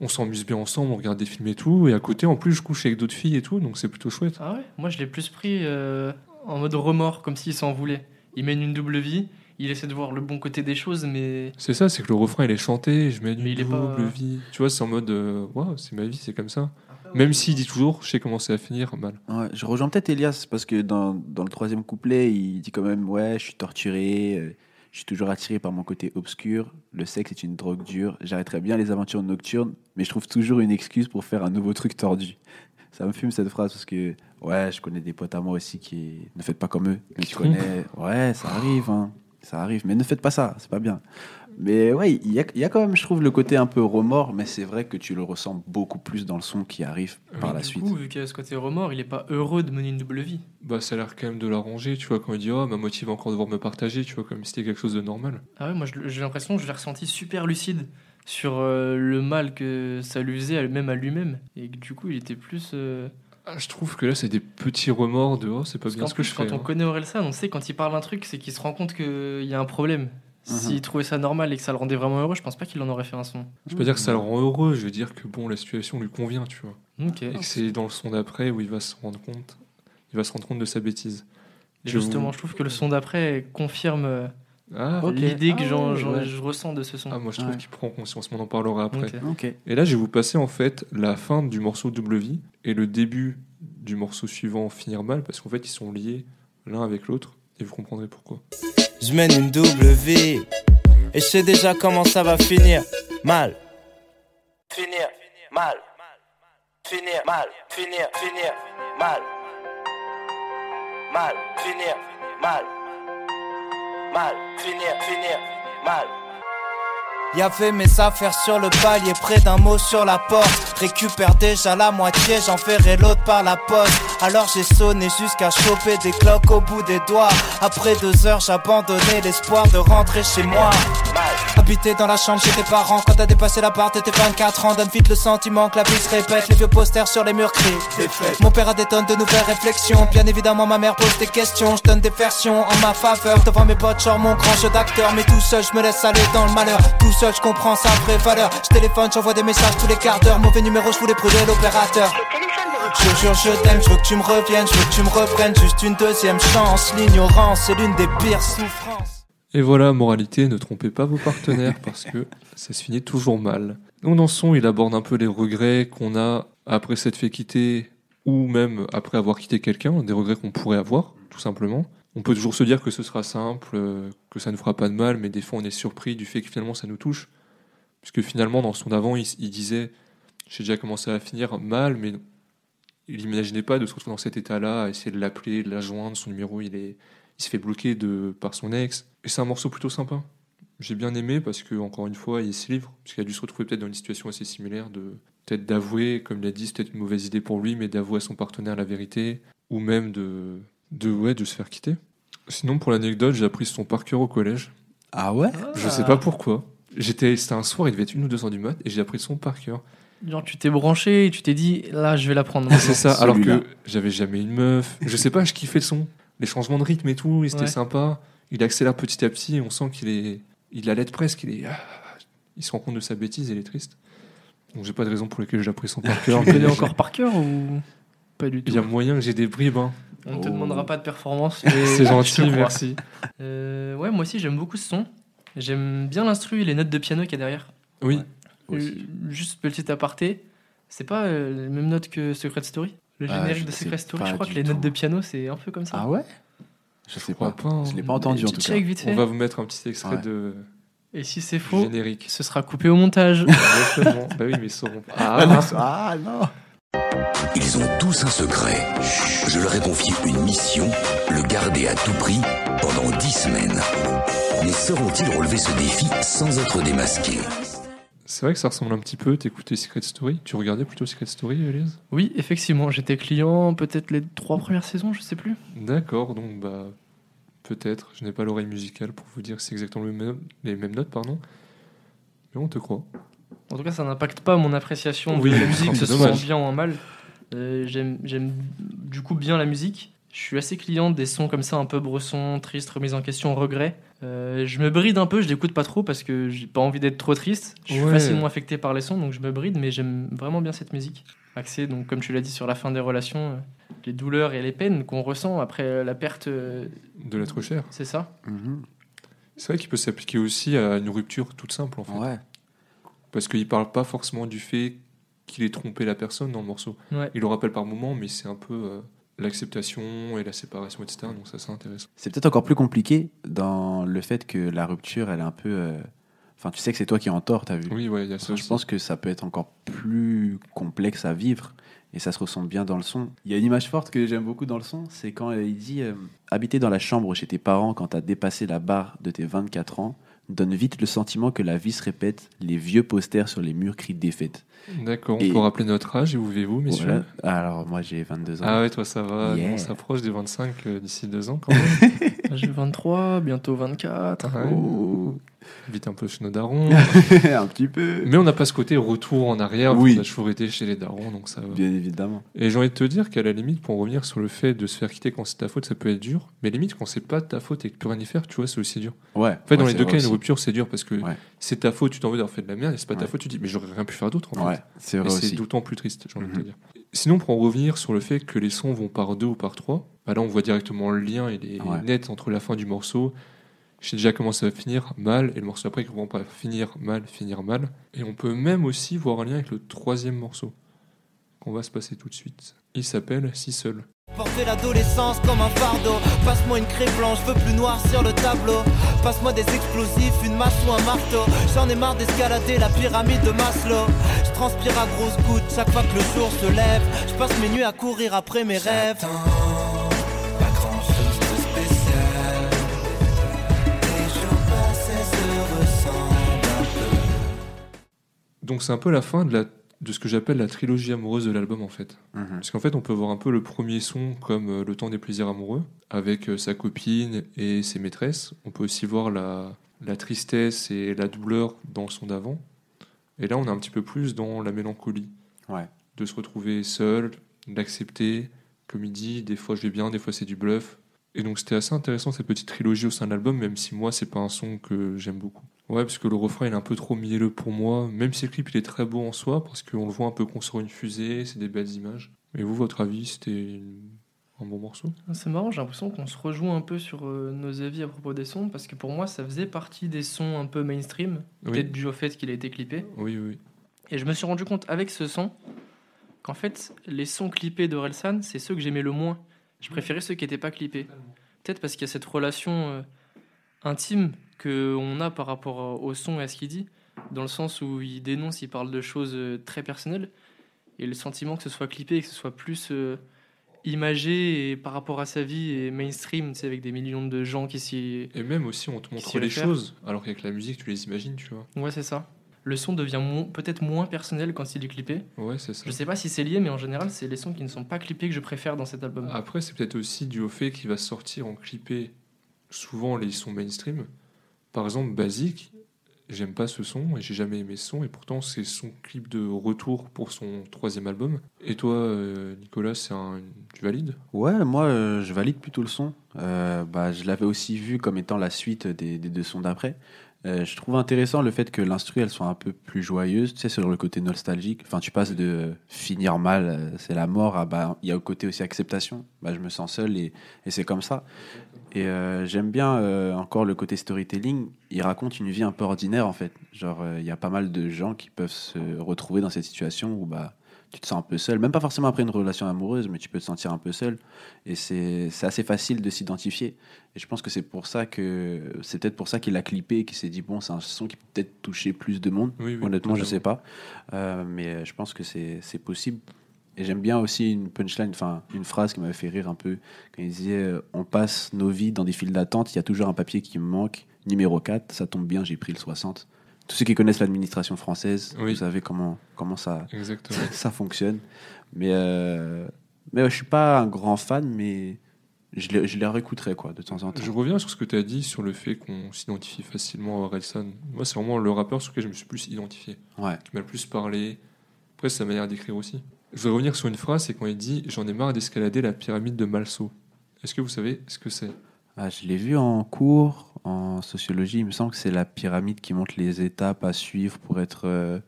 On s'amuse bien ensemble, on regarde des films et tout. Et à côté, en plus, je couche avec d'autres filles et tout, donc c'est plutôt chouette. Ah ouais? Moi, je l'ai plus pris euh, en mode remords, comme s'il s'en voulait. Il mène une double vie, il essaie de voir le bon côté des choses, mais C'est ça, c'est que le refrain, il est chanté. Je mets une il est double pas- vie. Tu vois, c'est en mode, euh, waouh, c'est ma vie, c'est comme ça. Même s'il dit toujours, je sais comment ça va finir, mal. Ouais, je rejoins peut-être Elias parce que dans, dans le troisième couplet, il dit quand même Ouais, je suis torturé, euh, je suis toujours attiré par mon côté obscur, le sexe est une drogue dure, j'arrêterais bien les aventures nocturnes, mais je trouve toujours une excuse pour faire un nouveau truc tordu. Ça me fume cette phrase parce que, ouais, je connais des potes à moi aussi qui ne faites pas comme eux. Mais tu connais, ouais, ça arrive, hein, ça arrive, mais ne faites pas ça, c'est pas bien. Mais ouais, il y a, il y a quand même, je trouve, le côté un peu remords, mais c'est vrai que tu le ressens beaucoup plus dans le son qui arrive par la du suite. coup, vu qu'il y a ce côté remords, il est pas heureux de mener une double vie. Bah, ça a l'air quand même de l'arranger, tu vois, quand il dit, oh, ma motive va encore devoir me partager, tu vois, comme si c'était quelque chose de normal. Ah ouais, moi j'ai l'impression que je l'ai ressenti super lucide sur euh, le mal que ça lui faisait, même à lui-même. Et que du coup, il était plus. euh, Ah, je trouve que là, c'est des petits remords de, oh, c'est pas Parce bien ce que plus, je quand fais. on hein. connaît Orelsan, on sait quand il parle un truc, c'est qu'il se rend compte qu'il y a un problème. S'il trouvait ça normal et que ça le rendait vraiment heureux, je pense pas qu'il en aurait fait un son. Je veux pas dire que ça le rend heureux, je veux dire que bon, la situation lui convient, tu vois. Et que c'est dans le son d'après où il va se rendre compte, il va se rendre compte de sa bêtise. Et Je justement, vous- je trouve que le son d'après confirme euh, Ah, Ok. l'idée que Ah j'en- ouais, j'en- ouais. je ressens de ce son. ah, moi je trouve Ouais. qu'il prend conscience, mais on en parlera après. Ok. Ok. Et là, je vais vous passer en fait la fin du morceau Double Vie et le début du morceau suivant finir mal parce qu'en fait ils sont liés l'un avec l'autre et vous comprendrez pourquoi. Je mène une double vie et je sais déjà comment ça va finir. Mal. Finir mal. Finir mal. Finir, finir mal. Mal. Finir mal. Mal. Finir, finir mal. Y'avait mes affaires sur le palier, près d'un mot sur la porte. Récupère déjà la moitié, j'en l'autre par la poste. Alors j'ai sonné jusqu'à choper des cloques au bout des doigts. Après deux heures, j'abandonnais l'espoir de rentrer chez moi. Habiter dans la chambre chez tes parents, quand t'as dépassé la barre de tes 24 ans, donne vite le sentiment que la vie se répète. Les vieux posters sur les murs crient. Mon père a des tonnes de nouvelles réflexions. Bien évidemment, ma mère pose des questions. Je donne des versions en ma faveur. Devant mes potes, genre mon grand jeu d'acteur. Mais tout seul, je me laisse aller dans le malheur. Tout seul, je comprends sa vraie valeur. Je téléphone, j'envoie des messages tous les quarts d'heure. Mauvais numéro, je voulais brûler l'opérateur. Je jure, je t'aime, je veux que tu me reviennes, je veux que tu me reprennes. Juste une deuxième chance. L'ignorance est l'une des pires souffrances. Et voilà, moralité, ne trompez pas vos partenaires parce que ça se finit toujours mal. Donc dans ce son, il aborde un peu les regrets qu'on a après s'être fait quitter ou même après avoir quitté quelqu'un, des regrets qu'on pourrait avoir, tout simplement. On peut toujours se dire que ce sera simple, que ça ne fera pas de mal, mais des fois on est surpris du fait que finalement ça nous touche. Puisque finalement, dans son avant, il, il disait J'ai déjà commencé à finir mal, mais il n'imaginait pas de se retrouver dans cet état-là, à essayer de l'appeler, de la joindre, son numéro, il est il se fait bloquer de, par son ex. Et c'est un morceau plutôt sympa. J'ai bien aimé parce que encore une fois, il se livre, parce qu'il a dû se retrouver peut-être dans une situation assez similaire de peut-être d'avouer, comme il a dit, c'est peut-être une mauvaise idée pour lui, mais d'avouer à son partenaire la vérité, ou même de, de, ouais, de se faire quitter. Sinon, pour l'anecdote, j'ai appris son par cœur au collège. Ah ouais? Je sais pas pourquoi. J'étais, c'était un soir, il devait être une ou deux heures du mat, et j'ai appris son par cœur. Genre, tu t'es branché et tu t'es dit, là, je vais la prendre. C'est ça, alors que j'avais jamais une meuf. Je sais pas, je kiffais le son. Les changements de rythme et tout, et c'était Ouais. sympa. Il accélère petit à petit, et on sent qu'il est. Il allait presque, il est. ah, Il se rend compte de sa bêtise, et il est triste. Donc j'ai pas de raison pour laquelle j'ai appris son par Tu cœur. connais encore par cœur ou pas du Il tout y a moyen que j'ai des bribes. hein. On ne te Oh. demandera pas de performance. C'est gentil, merci. Euh, ouais, moi aussi, j'aime beaucoup ce son. J'aime bien l'instru et les notes de piano qu'il y a derrière. Oui, Ouais. Euh, Juste petit aparté, c'est pas euh, les mêmes notes que Secret Story Le Ah, générique je de Secret Story, je crois que les notes tout. de piano, c'est un peu comme ça. Ah ouais? Je sais pas. pas. hein. Je l'ai pas entendu en tout cas. On va vous mettre un petit extrait Ouais. de Et si c'est faux, générique. ce sera coupé au montage. Exactement. bah oui, mais ils sauront pas. Ah, non, ah non Ils ont tous un secret. Je leur ai confié une mission, le garder à tout prix pendant dix semaines. Mais sauront-ils relever ce défi sans être démasqués? C'est vrai que ça ressemble un petit peu. T'écoutais Secret Story Tu regardais plutôt Secret Story, Elias? Oui, effectivement, j'étais client peut-être les trois premières saisons, je sais plus. D'accord, donc bah peut-être. Je n'ai pas l'oreille musicale pour vous dire que c'est exactement le même- les mêmes notes, pardon. Mais on te croit. En tout cas, ça n'impacte pas mon appréciation Oui, de la musique, que ce soit en bien ou en mal. Euh, J'aime j'aime du coup bien la musique. Je suis assez client des sons comme ça, un peu bresson, triste, remise en question, regret. Euh, je me bride un peu, je l'écoute pas trop parce que j'ai pas envie d'être trop triste. Je suis Ouais. facilement affecté par les sons, donc je me bride, mais j'aime vraiment bien cette musique. Axée, donc comme tu l'as dit, sur la fin des relations, euh, les douleurs et les peines qu'on ressent après la perte, euh, De l'être cher. c'est ça Mhm. C'est vrai qu'il peut s'appliquer aussi à une rupture toute simple, en fait. Ouais. Parce qu'il parle pas forcément du fait qu'il ait trompé la personne dans le morceau. Ouais. Il le rappelle par moment, mais c'est un peu euh, l'acceptation et la séparation, etc. Donc ça, c'est intéressant. C'est peut-être encore plus compliqué dans le fait que la rupture, elle est un peu. euh, Enfin, tu sais que c'est toi qui es en tort, t'as vu Oui, ouais, il y a ça. je pense que ça peut être encore plus complexe à vivre et ça se ressent bien dans le son. Il y a une image forte que j'aime beaucoup dans le son, c'est quand euh, il dit euh, Habiter dans la chambre chez tes parents quand t'as dépassé la barre de tes 24 ans donne vite le sentiment que la vie se répète, les vieux posters sur les murs crient défaite. D'accord, on Et- peut rappeler notre âge et où vivez-vous, messieurs Voilà. Alors, moi j'ai 22 ans. Ah ouais, toi ça va, Yeah. on s'approche des 25 euh, d'ici deux ans quand même. J'ai 23, bientôt 24. Ouais. Oh. Vite un peu chez nos darons. un petit peu. Mais on n'a pas ce côté retour en arrière, Oui. on a toujours été chez les darons, donc ça va. Bien évidemment. Et j'ai envie de te dire qu'à la limite, pour en revenir sur le fait de se faire quitter quand c'est ta faute, ça peut être dur. Mais limite, quand c'est pas ta faute et que tu peux rien y faire, tu vois, c'est aussi dur. Ouais. En fait, dans les c'est deux cas, une rupture, c'est dur parce que Ouais. c'est ta faute, tu t'en veux d'avoir fait de la merde, et c'est pas ta Ouais. faute, tu dis, mais j'aurais rien pu faire d'autre en Ouais, fait. c'est Et vrai c'est aussi. d'autant plus triste, j'ai envie de te Mhm. dire. Sinon, pour en revenir sur le fait que les sons vont par deux ou par trois, bah là, on voit directement le lien, il est Ouais. net entre la fin du morceau. Je sais déjà comment ça va finir, mal, et le morceau après, comment pas finir mal, finir mal. Et on peut même aussi voir un lien avec le troisième morceau, qu'on va se passer tout de suite. Il s'appelle Si Seul. Porter l'adolescence comme un fardeau. Passe-moi une craie blanche, je veux plus noir sur le tableau. Passe-moi des explosifs, une masse ou un marteau. J'en ai marre d'escalader la pyramide de Maslow. Je transpire à grosses gouttes chaque fois que le jour se lève. Je passe mes nuits à courir après mes rêves. Donc c'est un peu la fin de, la, de ce que j'appelle la trilogie amoureuse de l'album en fait. Mhm. Parce qu'en fait on peut voir un peu le premier son comme euh, Le temps des plaisirs amoureux, avec euh, sa copine et ses maîtresses. On peut aussi voir la, la tristesse et la douleur dans le son d'avant. Et là on est un petit peu plus dans la mélancolie. Ouais. De se retrouver seul, d'accepter, comme il dit, des fois je vais bien, des fois c'est du bluff. Et donc c'était assez intéressant cette petite trilogie au sein de l'album, même si moi c'est pas un son que j'aime beaucoup. Ouais, parce que le refrain il est un peu trop mielleux pour moi, même si le clip il est très beau en soi, parce qu'on le voit un peu construire une fusée, c'est des belles images. Mais vous, votre avis, c'était un bon morceau? C'est marrant, j'ai l'impression qu'on se rejoint un peu sur euh, nos avis à propos des sons, parce que pour moi, ça faisait partie des sons un peu mainstream, Oui. peut-être dû au fait qu'il a été clippé. Oui, oui. Et je me suis rendu compte avec ce son qu'en fait, les sons clippés d'Orelsan, c'est ceux que j'aimais le moins. Je préférais ceux qui n'étaient pas clippés. Peut-être parce qu'il y a cette relation euh, intime qu'on a par rapport au son et à ce qu'il dit, dans le sens où il dénonce, il parle de choses euh, très personnelles, et le sentiment que ce soit clippé et que ce soit plus euh, imagé et par rapport à sa vie et mainstream, tu sais, avec des millions de gens qui s'y... Et même aussi, on te montre les choses, alors qu'avec la musique, tu les imagines, tu vois. Ouais, c'est ça. Le son devient mo- peut-être moins personnel quand il est clippé. Ouais, c'est ça. Je sais pas si c'est lié, mais en général, c'est les sons qui ne sont pas clippés que je préfère dans cet album. Après, c'est peut-être aussi dû au fait qu'il va sortir en clippé souvent les sons mainstream. Par exemple, Basique, j'aime pas ce son et j'ai jamais aimé ce son, et pourtant c'est son clip de retour pour son troisième album. Et toi, euh, Nicolas, tu valides? Ouais, moi, euh, je valide plutôt le son. Euh, bah, je l'avais aussi vu comme étant la suite des deux sons d'après. Euh, je trouve intéressant le fait que l'instru, elle soit un peu plus joyeuse, tu sais, sur le côté nostalgique. Enfin, tu passes de finir mal, euh, c'est la mort, à bah, il y a au côté aussi acceptation. Bah, je me sens seul et, et c'est comme ça. Et euh, j'aime bien encore le côté storytelling. Il raconte une vie un peu ordinaire, en fait. Genre, il y a pas mal de gens qui peuvent se retrouver dans cette situation où, bah, tu te sens un peu seul, même pas forcément après une relation amoureuse, mais tu peux te sentir un peu seul. Et c'est assez facile de s'identifier. Et je pense que c'est pour ça que c'est peut-être pour ça qu'il a clippé et qu'il s'est dit bon, c'est un son qui peut peut-être toucher plus de monde. Oui, oui, Honnêtement, je totalement. sais pas, Euh, mais je pense que c'est c'est possible. Et j'aime bien aussi une punchline, enfin une phrase qui m'avait fait rire un peu quand il disait euh, on passe nos vies dans des files d'attente, il y a toujours un papier qui me manque, numéro 4, ça tombe bien, j'ai pris le 60. Tous ceux qui connaissent l'administration française, Oui. vous savez comment comment ça Exactement. ça fonctionne. Mais, euh, mais ouais, je suis pas un grand fan, mais je les, je les réécouterai quoi, de temps en temps. Je reviens sur ce que tu as dit sur le fait qu'on s'identifie facilement à Orelsan. Moi, c'est vraiment le rappeur sur lequel je me suis plus identifié, Ouais. qui m'a le plus parlé. Après, c'est sa manière d'écrire aussi. Je voudrais revenir sur une phrase, c'est quand il dit J'en ai marre d'escalader la pyramide de Malso. Est-ce que vous savez ce que c'est? Ah, je l'ai vu en cours, en sociologie. Il me semble que c'est la pyramide qui montre les étapes à suivre pour être, euh,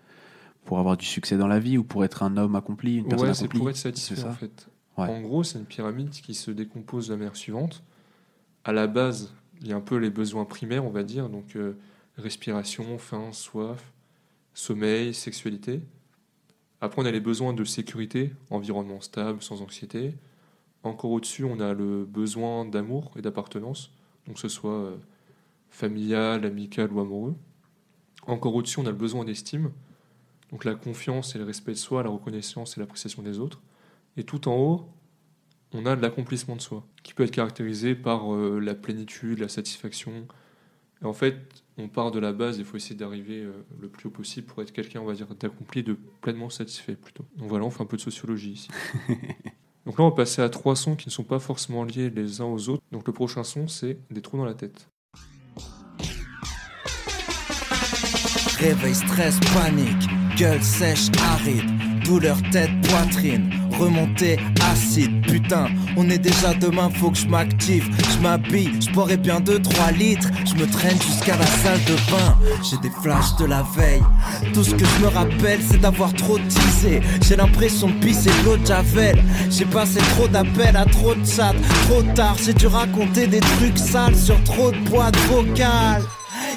pour avoir du succès dans la vie ou pour être un homme accompli, une personne Ouais, c'est pour être satisfait ça en fait. Ouais. En gros, c'est une pyramide qui se décompose de la manière suivante. À la base, il y a un peu les besoins primaires, on va dire, donc euh, respiration, faim, soif, sommeil, sexualité. Après, on a les besoins de sécurité, environnement stable, sans anxiété. Encore au-dessus, on a le besoin d'amour et d'appartenance, donc que ce soit euh, familial, amical ou amoureux. Encore au-dessus, on a le besoin d'estime, donc la confiance et le respect de soi, la reconnaissance et l'appréciation des autres. Et tout en haut, on a l'accomplissement de soi, qui peut être caractérisé par euh, la plénitude, la satisfaction. Et en fait, on part de la base, il faut essayer d'arriver euh, le plus haut possible pour être quelqu'un, on va dire, d'accompli, de pleinement satisfait plutôt. Donc voilà, on fait un peu de sociologie ici. Donc là, on va passer à trois sons qui ne sont pas forcément liés les uns aux autres. Donc le prochain son, c'est Des trous dans la tête. Réveil, stress, panique, gueule sèche, aride, douleur, tête, poitrine, remontée, acide, putain, on est déjà demain, faut que je m'active, je m'habille, je boirai bien 2-3 litres, je me traîne jusqu'à la salle de bain, j'ai des flashs de la veille, tout ce que je me rappelle c'est d'avoir trop teasé, j'ai l'impression de pisser l'eau de Javel, j'ai passé trop d'appels à trop de chats, trop tard, j'ai dû raconter des trucs sales sur trop de boîtes vocales.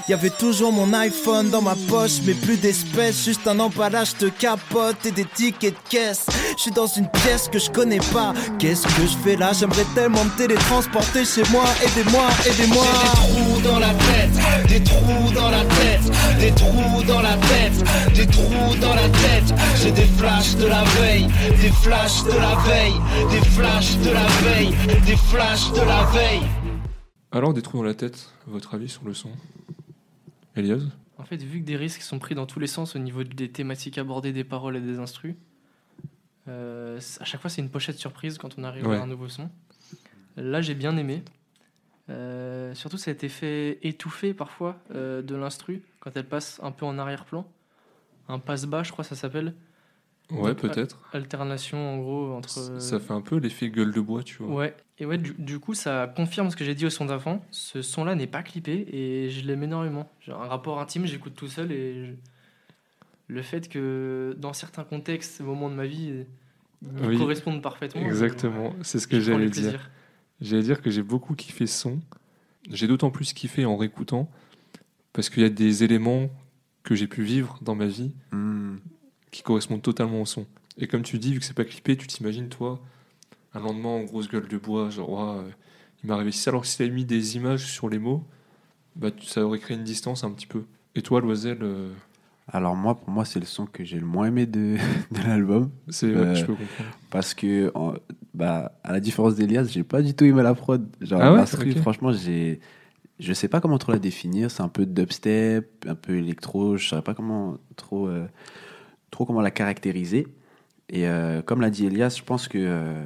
Y avait toujours mon iPhone dans ma poche, mais plus d'espèces, juste un emballage de capote et des tickets de caisse. Je suis dans une pièce que je connais pas. Qu'est-ce que je fais là? J'aimerais tellement me télétransporter chez moi. Aidez-moi, aidez-moi. J'ai des trous dans la tête, des trous dans la tête, des trous dans la tête, des trous dans la tête. J'ai des flashs de la veille, des flashs de la veille, des flashs de la veille, des flashs de la veille. Alors, des trous dans la tête, votre avis sur le son? Elias En fait, vu que des risques sont pris dans tous les sens au niveau des thématiques abordées, des paroles et des instrus, euh, à chaque fois c'est une pochette surprise quand on arrive Ouais. à un nouveau son. Là, j'ai bien aimé. Euh, surtout cet effet étouffé parfois euh, de l'instru quand elle passe un peu en arrière-plan. Un passe-bas, je crois ça s'appelle. Ouais, peut-être. Alternation en gros entre. Ça- Ça fait un peu l'effet gueule de bois, tu vois. Ouais, et ouais, du, du coup, ça confirme ce que j'ai dit au son d'avant. Ce son-là n'est pas clippé et je l'aime énormément. J'ai un rapport intime, j'écoute tout seul et je- le fait que dans certains contextes, moments de ma vie, ils Oui. correspondent parfaitement. Exactement, c'est ce que j'allais dire. J'allais dire que j'ai beaucoup kiffé ce son. J'ai d'autant plus kiffé en réécoutant parce qu'il y a des éléments que j'ai pu vivre dans ma vie Hmm. qui correspondent totalement au son. Et comme tu dis, vu que c'est pas clippé, tu t'imagines, toi, un lendemain en grosse gueule de bois, genre, euh, il m'est arrivé ça. Alors que si t'avais mis des images sur les mots, bah, ça aurait créé une distance un petit peu. Et toi, Loisel, euh, Alors moi, pour moi, c'est le son que j'ai le moins aimé de, de l'album. c'est, ouais, Euh, je peux comprendre. Parce que, en- bah, à la différence d'Elias, j'ai pas du tout aimé la prod. Genre, Ah ouais? franchement, j'ai. Je sais pas comment trop la définir. C'est un peu dubstep, un peu électro. Je saurais pas comment trop, euh, trop comment la caractériser. Et comme l'a dit Elias, je pense que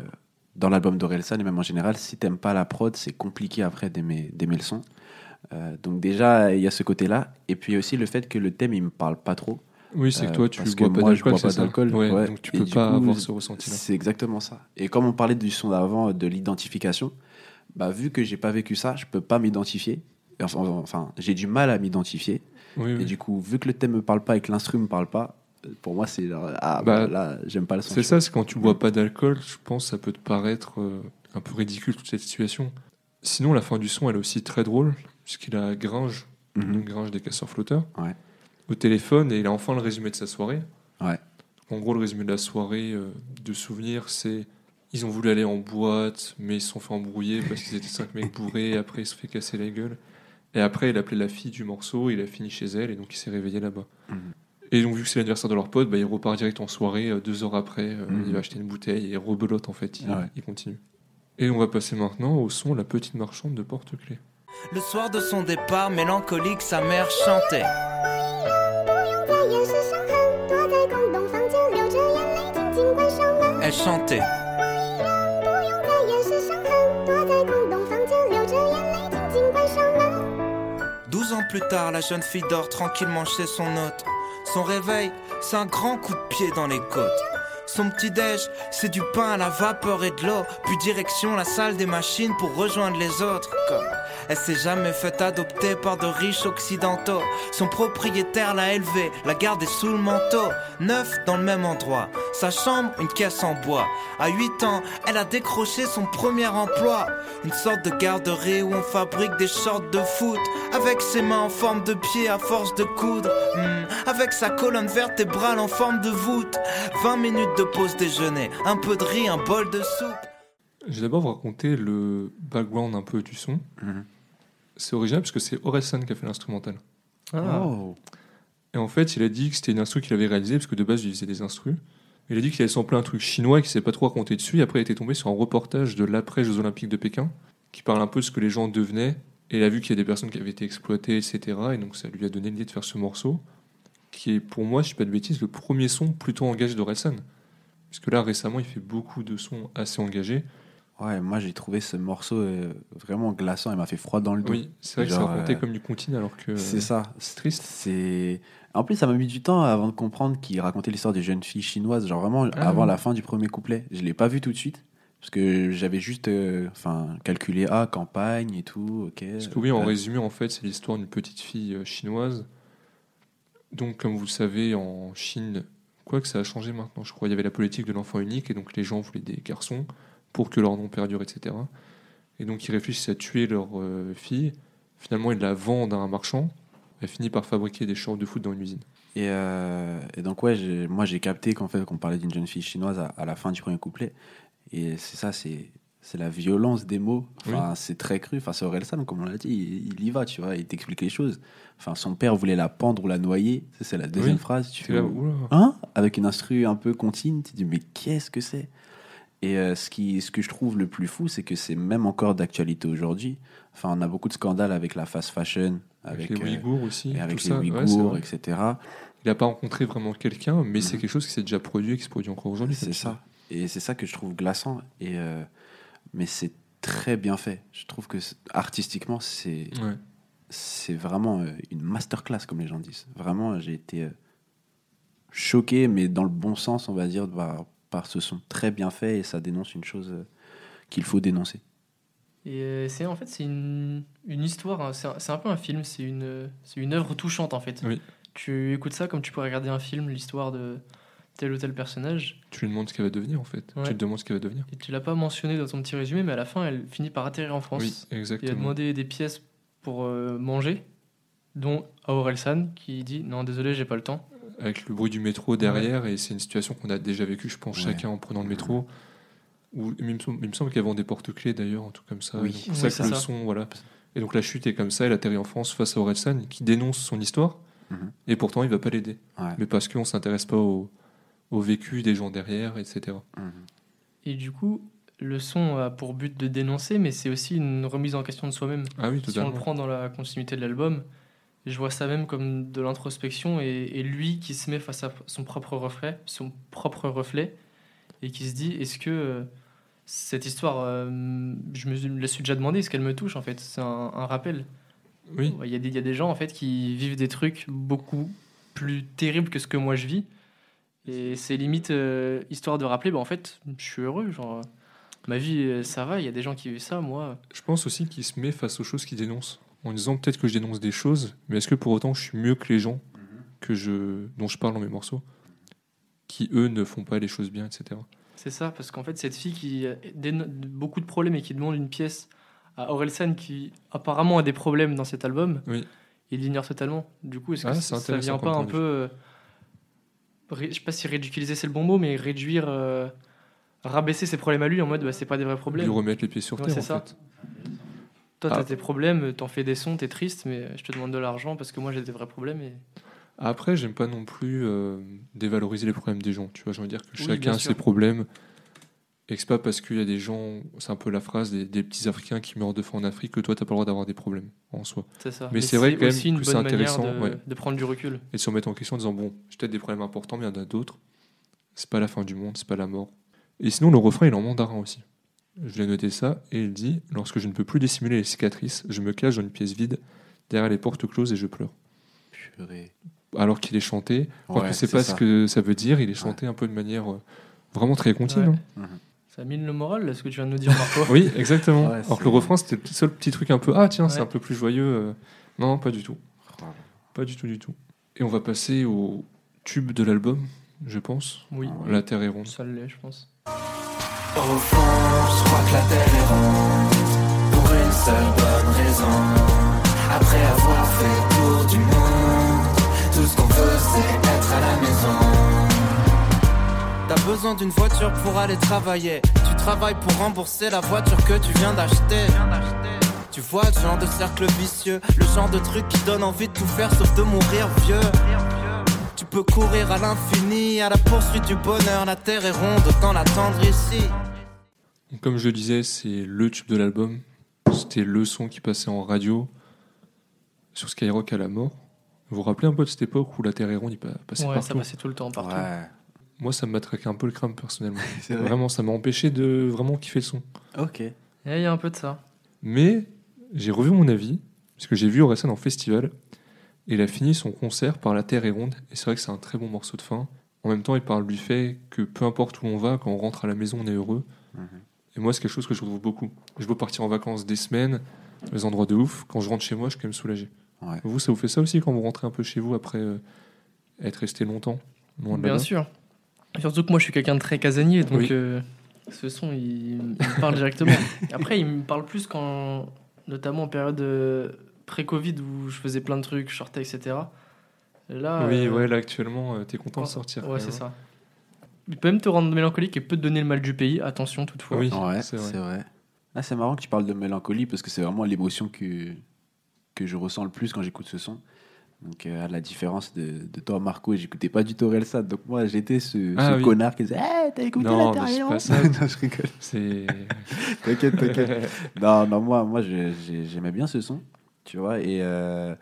dans l'album d'Orelsan et même en général, si t'aimes pas la prod, c'est compliqué après d'aimer le son. Euh, donc déjà, il y a ce côté-là. Et puis aussi le fait que le thème, il me parle pas trop. Oui, c'est que euh, toi, tu parce bois pas d'alcool, bois c'est pas ça d'alcool, Ouais, ouais. donc tu Et peux pas coup, avoir ce ressenti-là. C'est exactement ça. Et comme on parlait du son d'avant, de l'identification, bah, vu que j'ai pas vécu ça, je peux pas m'identifier. Enfin, enfin, j'ai du mal à m'identifier. Oui, Et oui. du coup, vu que le thème me parle pas et que l'instru me parle pas, euh, pour moi, c'est ah, Bah, bah, là, j'aime pas le son. C'est ça, c'est quand tu bois pas d'alcool, je pense que ça peut te paraître euh, un peu ridicule toute cette situation. Sinon, la fin du son, elle est aussi très drôle, puisqu'il a Gringe, donc Gringe des casseurs flotteurs, Ouais. au téléphone, et il a enfin le résumé de sa soirée. Ouais. En gros, le résumé de la soirée euh, de souvenirs, c'est ils ont voulu aller en boîte, mais ils se sont fait embrouiller parce qu'ils étaient cinq mecs bourrés, après ils se sont fait casser la gueule. Et après, il appelait la fille du morceau, il a fini chez elle, et donc il s'est réveillé là-bas. Mhm. Et donc, vu que c'est l'anniversaire de leur pote, bah, il repart direct en soirée. Euh, deux heures après, euh, mhm. il va acheter une bouteille et rebelote, en fait. Ah il, continue. Et on va passer maintenant au son La petite marchande de porte-clés. Le soir de son départ, mélancolique, sa mère chantait. Elle chantait. Douze ans plus tard, la jeune fille dort tranquillement chez son hôte. Son réveil, c'est un grand coup de pied dans les côtes. Son petit-déj, c'est du pain à la vapeur et de l'eau. Puis direction la salle des machines pour rejoindre les autres. Comme elle s'est jamais fait adopter par de riches occidentaux. Son propriétaire l'a élevée, la gardée sous le manteau. Neuf dans le même endroit. Sa chambre, une caisse en bois. À 8 ans, elle a décroché son premier emploi. Une sorte de garderie où on fabrique des shorts de foot. Avec ses mains en forme de pied à force de coudre. Hmm, avec sa colonne vertébrale en forme de voûte. 20 minutes de pause déjeuner. Un peu de riz, un bol de soupe. Je vais d'abord vous raconter le background un peu du son. Mhm. C'est original parce que c'est Orelsan qui a fait l'instrumental. Ah. Oh. Et en fait, il a dit que c'était une instru qu'il avait réalisée parce que de base, il faisait des instrus. Il a dit qu'il avait samplé un truc chinois et qu'il ne savait pas trop raconter dessus. Et après, il était tombé sur un reportage de l'après-Jeux Olympiques de Pékin qui parle un peu de ce que les gens devenaient. Et il a vu qu'il y a des personnes qui avaient été exploitées, etc. Et donc, ça lui a donné l'idée de faire ce morceau qui est, pour moi, je ne dis pas de bêtises, le premier son plutôt engagé d'Orelsan. Puisque là, récemment, il fait beaucoup de sons assez engagés. Ouais, moi j'ai trouvé ce morceau euh, vraiment glaçant. Il m'a fait froid dans le dos. Oui, c'est vrai que Genre, racontait euh, comme du continu alors que. C'est ça. C'est triste. C'est. En plus, ça m'a mis du temps avant de comprendre qu'il racontait l'histoire des jeunes filles chinoises. Genre vraiment Ah avant oui. la fin du premier couplet. Je l'ai pas vu tout de suite parce que j'avais juste, euh, calculé ah campagne et tout. Ok. Parce que oui, en Euh, résumé, en fait, c'est l'histoire d'une petite fille chinoise. Donc, comme vous le savez, en Chine, quoi que ça a changé maintenant, je crois, il y avait la politique de l'enfant unique, et donc les gens voulaient des garçons pour que leur nom perdure, etc. Et donc, ils réfléchissent à tuer leur euh, fille. Finalement, ils la vendent à un marchand Elle finit par fabriquer des shorts de foot dans une usine. Et, euh, et donc, ouais, moi j'ai capté qu'en fait, qu'on parlait d'une jeune fille chinoise à, à la fin du premier couplet. Et c'est ça, c'est. C'est la violence des mots. Enfin, c'est très cru. Enfin, c'est Orelsan, comme on l'a dit, il, il y va, tu vois, il t'explique les choses. Enfin, son père voulait la pendre ou la noyer. C'est la deuxième Oui. phrase. Tu fais, là, hein? Avec une instru un peu contine, tu te dis, mais qu'est-ce que c'est? Et euh, ce, qui, ce que je trouve le plus fou, c'est que c'est même encore d'actualité aujourd'hui. Enfin, on a beaucoup de scandales avec la fast fashion, Avec, avec, les euh, Ouïghours aussi. et avec tout les ça. Ouïghours, etc. Il n'a pas rencontré vraiment quelqu'un, mais c'est Mhm. quelque chose qui s'est déjà produit et qui se produit encore aujourd'hui. C'est ça. Et c'est ça que je trouve glaçant. Et, euh, mais c'est très bien fait. Je trouve que artistiquement, c'est Ouais. c'est vraiment une masterclass, comme les gens disent. Vraiment, j'ai été choqué, mais dans le bon sens, on va dire, par, par ce son très bien fait et ça dénonce une chose euh, qu'il faut dénoncer. Et euh, c'est en fait c'est une, une histoire, hein, c'est un, peu un film, c'est une c'est une œuvre touchante en fait. Oui. Tu écoutes ça comme tu pourrais regarder un film, l'histoire de tel ou tel personnage. Tu lui demandes ce qu'elle va devenir en fait. Ouais. Tu te demandes ce qu'elle va devenir. Et tu l'as pas mentionné dans ton petit résumé, mais à la fin elle finit par atterrir en France. Oui, Il a exactement. demandé des pièces pour euh, manger, dont à Orelsan qui dit non désolé j'ai pas le temps. Avec le bruit du métro derrière, et c'est une situation qu'on a déjà vécue, je pense, Ouais. chacun en prenant le métro. Ou, il me semble, il me semble qu'elle vend des porte-clés d'ailleurs, un truc comme ça. Oui. Donc, Oui, ça que le ça. son, voilà. Et donc la chute est comme ça, elle atterrit en France face à Orelsan, qui dénonce son histoire, Mhm. et pourtant il va pas l'aider. Ouais. Mais parce qu'on s'intéresse pas au, au vécu des gens derrière, etc. Mhm. Et du coup le son a pour but de dénoncer, mais c'est aussi une remise en question de soi-même. Ah oui, Si on le prend dans la continuité de l'album, je vois ça même comme de l'introspection et, et lui qui se met face à son propre reflet, son propre reflet, et qui se dit est-ce que euh, cette histoire, euh, je me la suis déjà demandé, est-ce qu'elle me touche en fait? C'est un, un rappel. Oui, Il y, a des, il y a des gens en fait qui vivent des trucs beaucoup plus terribles que ce que moi je vis, et c'est limite euh, histoire de rappeler, bah, en fait, je suis heureux, genre. Ma vie, ça va, il y a des gens qui vivent ça, moi. je pense aussi qu'il se met face aux choses qu'il dénonce. En disant peut-être que je dénonce des choses, mais est-ce que pour autant je suis mieux que les gens que je, dont je parle dans mes morceaux qui eux ne font pas les choses bien, etc. C'est ça, parce qu'en fait, cette fille qui a beaucoup de problèmes et qui demande une pièce à Orelsan qui apparemment a des problèmes dans cet album, Oui. il l'ignore totalement. Du coup, est-ce que Ah, ça, ça intéressant vient pas un peu. euh, je sais pas si ridiculiser c'est le bon mot, mais réduire. euh, rabaisser ses problèmes à lui en mode bah, c'est pas des vrais Lui problèmes. remettre les pieds sur Ouais, terre, c'est en ça. fait. Toi, t'as Ah. tes problèmes, t'en fais des sons, t'es triste, mais je te demande de l'argent parce que moi j'ai des vrais problèmes. Et... Après, j'aime pas non plus euh, dévaloriser les problèmes des gens. Tu vois, j'ai envie de dire que Oui, chacun a ses problèmes. Et que c'est pas parce qu'il y a des gens, c'est un peu la phrase des, des petits Africains qui meurent de faim en Afrique que toi t'as pas le droit d'avoir des problèmes en soi. C'est ça. Mais c'est vrai quand même aussi une que c'est intéressant, de, ouais. de prendre du recul. Et de se remettre en question en disant bon, j'ai peut-être des problèmes importants, mais il y en a d'autres. C'est pas la fin du monde, c'est pas la mort. Et sinon, le refrain il est en mandarin aussi. Je l'ai noté ça, et il dit Lorsque je ne peux plus dissimuler les cicatrices, je me cache dans une pièce vide, derrière les portes closes et je pleure. Purée. Alors qu'il est chanté, alors Ouais, que c'est pas ça. ce que ça veut dire, il est chanté un peu de manière euh, vraiment très continue. Ouais. hein. Ça mine le moral, là, ce que tu viens de nous dire, Marco. Oui, exactement. Ouais, alors que c'est- le refrain, c'était le seul petit truc un peu Ah, tiens, c'est un peu plus joyeux. euh. Non, pas du tout. Oh. Pas du tout, du tout. Et on va passer au tube de l'album, je pense. Oui, La Terre est ronde. ça l'est, je pense. Au fond, je crois que la terre est ronde Pour une seule bonne raison Après avoir fait tour du monde Tout ce qu'on veut c'est être à la maison T'as besoin d'une voiture pour aller travailler. Tu travailles pour rembourser la voiture que tu viens d'acheter. Tu vois le genre de cercle vicieux, le genre de truc qui donne envie de tout faire sauf de mourir vieux. Tu peux courir à l'infini, à la poursuite du bonheur. La terre est ronde, autant l'attendre ici. Comme je le disais, c'est le tube de l'album. C'était le son qui passait en radio sur Skyrock à la mort. Vous vous rappelez un peu de cette époque où la Terre est ronde, il pa- passait Ouais, ça passait tout le temps, partout. Ouais. Moi, ça me matraquait un peu le crâne personnellement. Vrai. Vraiment, ça m'a empêché de vraiment kiffer le son. Ok. Et Il y a un peu de ça. Mais j'ai revu mon avis, puisque j'ai vu Orelsan en festival, et il a fini son concert par La Terre est ronde, et c'est vrai que c'est un très bon morceau de fin. En même temps, il parle du fait que peu importe où on va, quand on rentre à la maison, on est heureux. Mhm. Et moi, c'est quelque chose que je retrouve beaucoup. Je veux partir en vacances des semaines, des endroits de ouf. Quand je rentre chez moi, je suis quand même soulagé. Ouais. Vous, ça vous fait ça aussi quand vous rentrez un peu chez vous après euh, être resté longtemps loin de Bien sûr. Surtout que moi, je suis quelqu'un de très casanier, donc Oui. euh, ce son, il, il me parle directement. Après, il me parle plus quand, notamment en période euh, pré-Covid où je faisais plein de trucs, je sortais, etc. Là, oui, euh, ouais, là actuellement, euh, t'es content de sortir. Ouais, c'est ça. Il peut même te rendre mélancolique et peut te donner le mal du pays. Attention toutefois. Oui, Ouais, c'est vrai. vrai. Ah, c'est marrant que tu parles de mélancolie parce que c'est vraiment l'émotion que, que je ressens le plus quand j'écoute ce son. Donc, euh, à la différence de, de toi, Marco, j'écoutais pas du tout Orelsan. Donc, moi, j'étais ce, Ah ce oui. connard qui disait Hey, t'as écouté Non, la. Non, je rigole. T'inquiète, t'inquiète. non, non, moi, moi j'ai- j'ai- j'aimais bien ce son, tu vois, et, euh,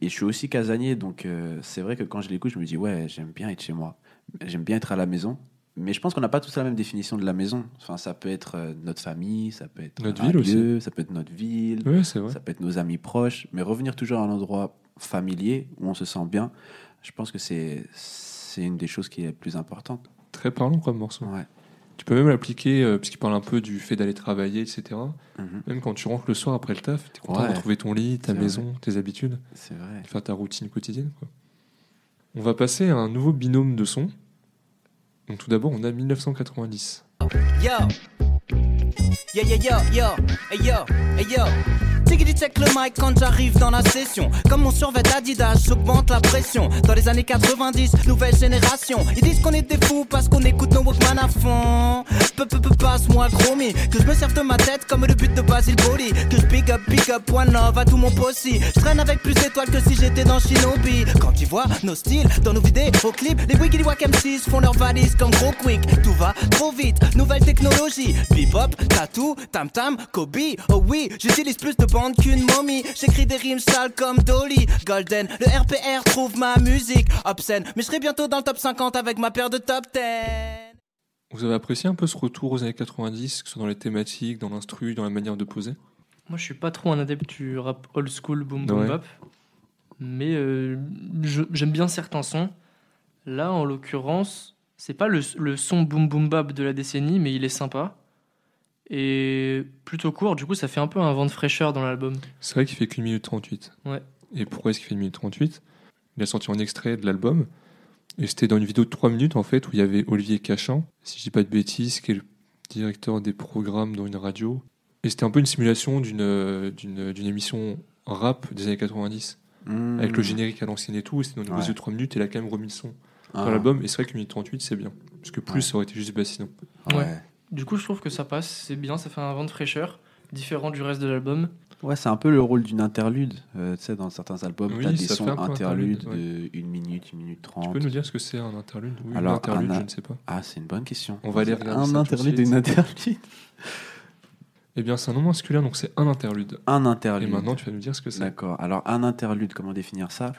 et je suis aussi casanier, donc euh, c'est vrai que quand je l'écoute, je me dis, ouais, j'aime bien être chez moi, j'aime bien être à la maison, mais je pense qu'on n'a pas tous la même définition de la maison. Enfin, ça peut être euh, notre famille, ça peut être Notre ville aussi. ça peut être notre ville, ça peut être nos amis proches, mais revenir toujours à un endroit familier où on se sent bien, je pense que c'est c'est une des choses qui est plus importante. Très parlant comme morceau. Ouais. Tu peux même l'appliquer, euh, puisqu'il parle un peu du fait d'aller travailler, etc. Mhm. Même quand tu rentres le soir après le taf, t'es content Ouais. de retrouver ton lit, ta C'est maison, tes habitudes, C'est vrai. de faire ta routine quotidienne. quoi. On va passer à un nouveau binôme de sons. Donc tout d'abord, on a 1990. Yo. Yo, yo, yo, yo, hey yo, hey yo. Tickety check le mic quand j'arrive dans la session. Comme mon survêt Adidas, j'augmente la pression. Dans les années 90, nouvelle génération. Ils disent qu'on est des fous parce qu'on écoute nos Walkman à fond. Peu, peu, peu, passe-moi gros mi. Que je me serve de ma tête comme le but de Basil Boli. Que je big up, big up, one love à tout mon possi. Je traîne avec plus d'étoiles que si j'étais dans Shinobi. Quand tu vois nos styles dans nos vidéos, au clip, les Wiggly Wack M6 font leurs valises comme gros quick. Tout va trop vite, nouvelle technologie. Bebop, tattoo, tam tam, Kobe. Oh oui, j'utilise plus de bandes qu'une momie. J'écris des rimes sales comme Dolly. Golden, le RPR trouve ma musique obscène. Mais je serai bientôt dans le top 50 avec ma paire de top 10. Vous avez apprécié un peu ce retour aux années 90, que ce soit dans les thématiques, dans l'instru, dans la manière de poser? Moi, je suis pas trop un adepte du rap old school boom boom Ouais. bap, mais euh, j'aime bien certains sons. Là, en l'occurrence, c'est pas le, le son boom boom bap de la décennie, mais il est sympa et plutôt court. Du coup, ça fait un peu un vent de fraîcheur dans l'album. C'est vrai qu'il fait qu'une minute 38. Ouais. Et pourquoi est-ce qu'il fait une minute 38 Il a sorti un extrait de l'album. Et c'était dans une vidéo de 3 minutes, en fait, où il y avait Olivier Cachin, si je dis pas de bêtises, qui est le directeur des programmes dans une radio. Et c'était un peu une simulation d'une euh, d'une d'une émission rap des années 90, Mmh. avec le générique à l'ancienne et tout. Et c'était dans une Ouais. vidéo de 3 minutes, et il a quand même remis le son Ah. dans l'album. Et c'est vrai qu'une minute 38, c'est bien. Parce que plus, Ouais. ça aurait été juste bassinon. Ouais. Du coup, je trouve que ça passe, c'est bien, ça fait un vent de fraîcheur, différent du reste de l'album. Ouais, c'est un peu le rôle d'une interlude. Euh, tu sais, dans certains albums, Oui, t'as des sons interludes interlude, de 1 minute, 1 minute 30. Tu peux nous dire ce que c'est un interlude? Oui, Alors, une interlude, un- je ne sais pas. Ah, c'est une bonne question. On va aller Un interlude et une interlude. Eh bien, c'est un nom masculin, donc c'est un interlude. Un Et interlude. maintenant, tu vas nous dire ce que c'est. D'accord. Alors, un interlude, comment définir ça?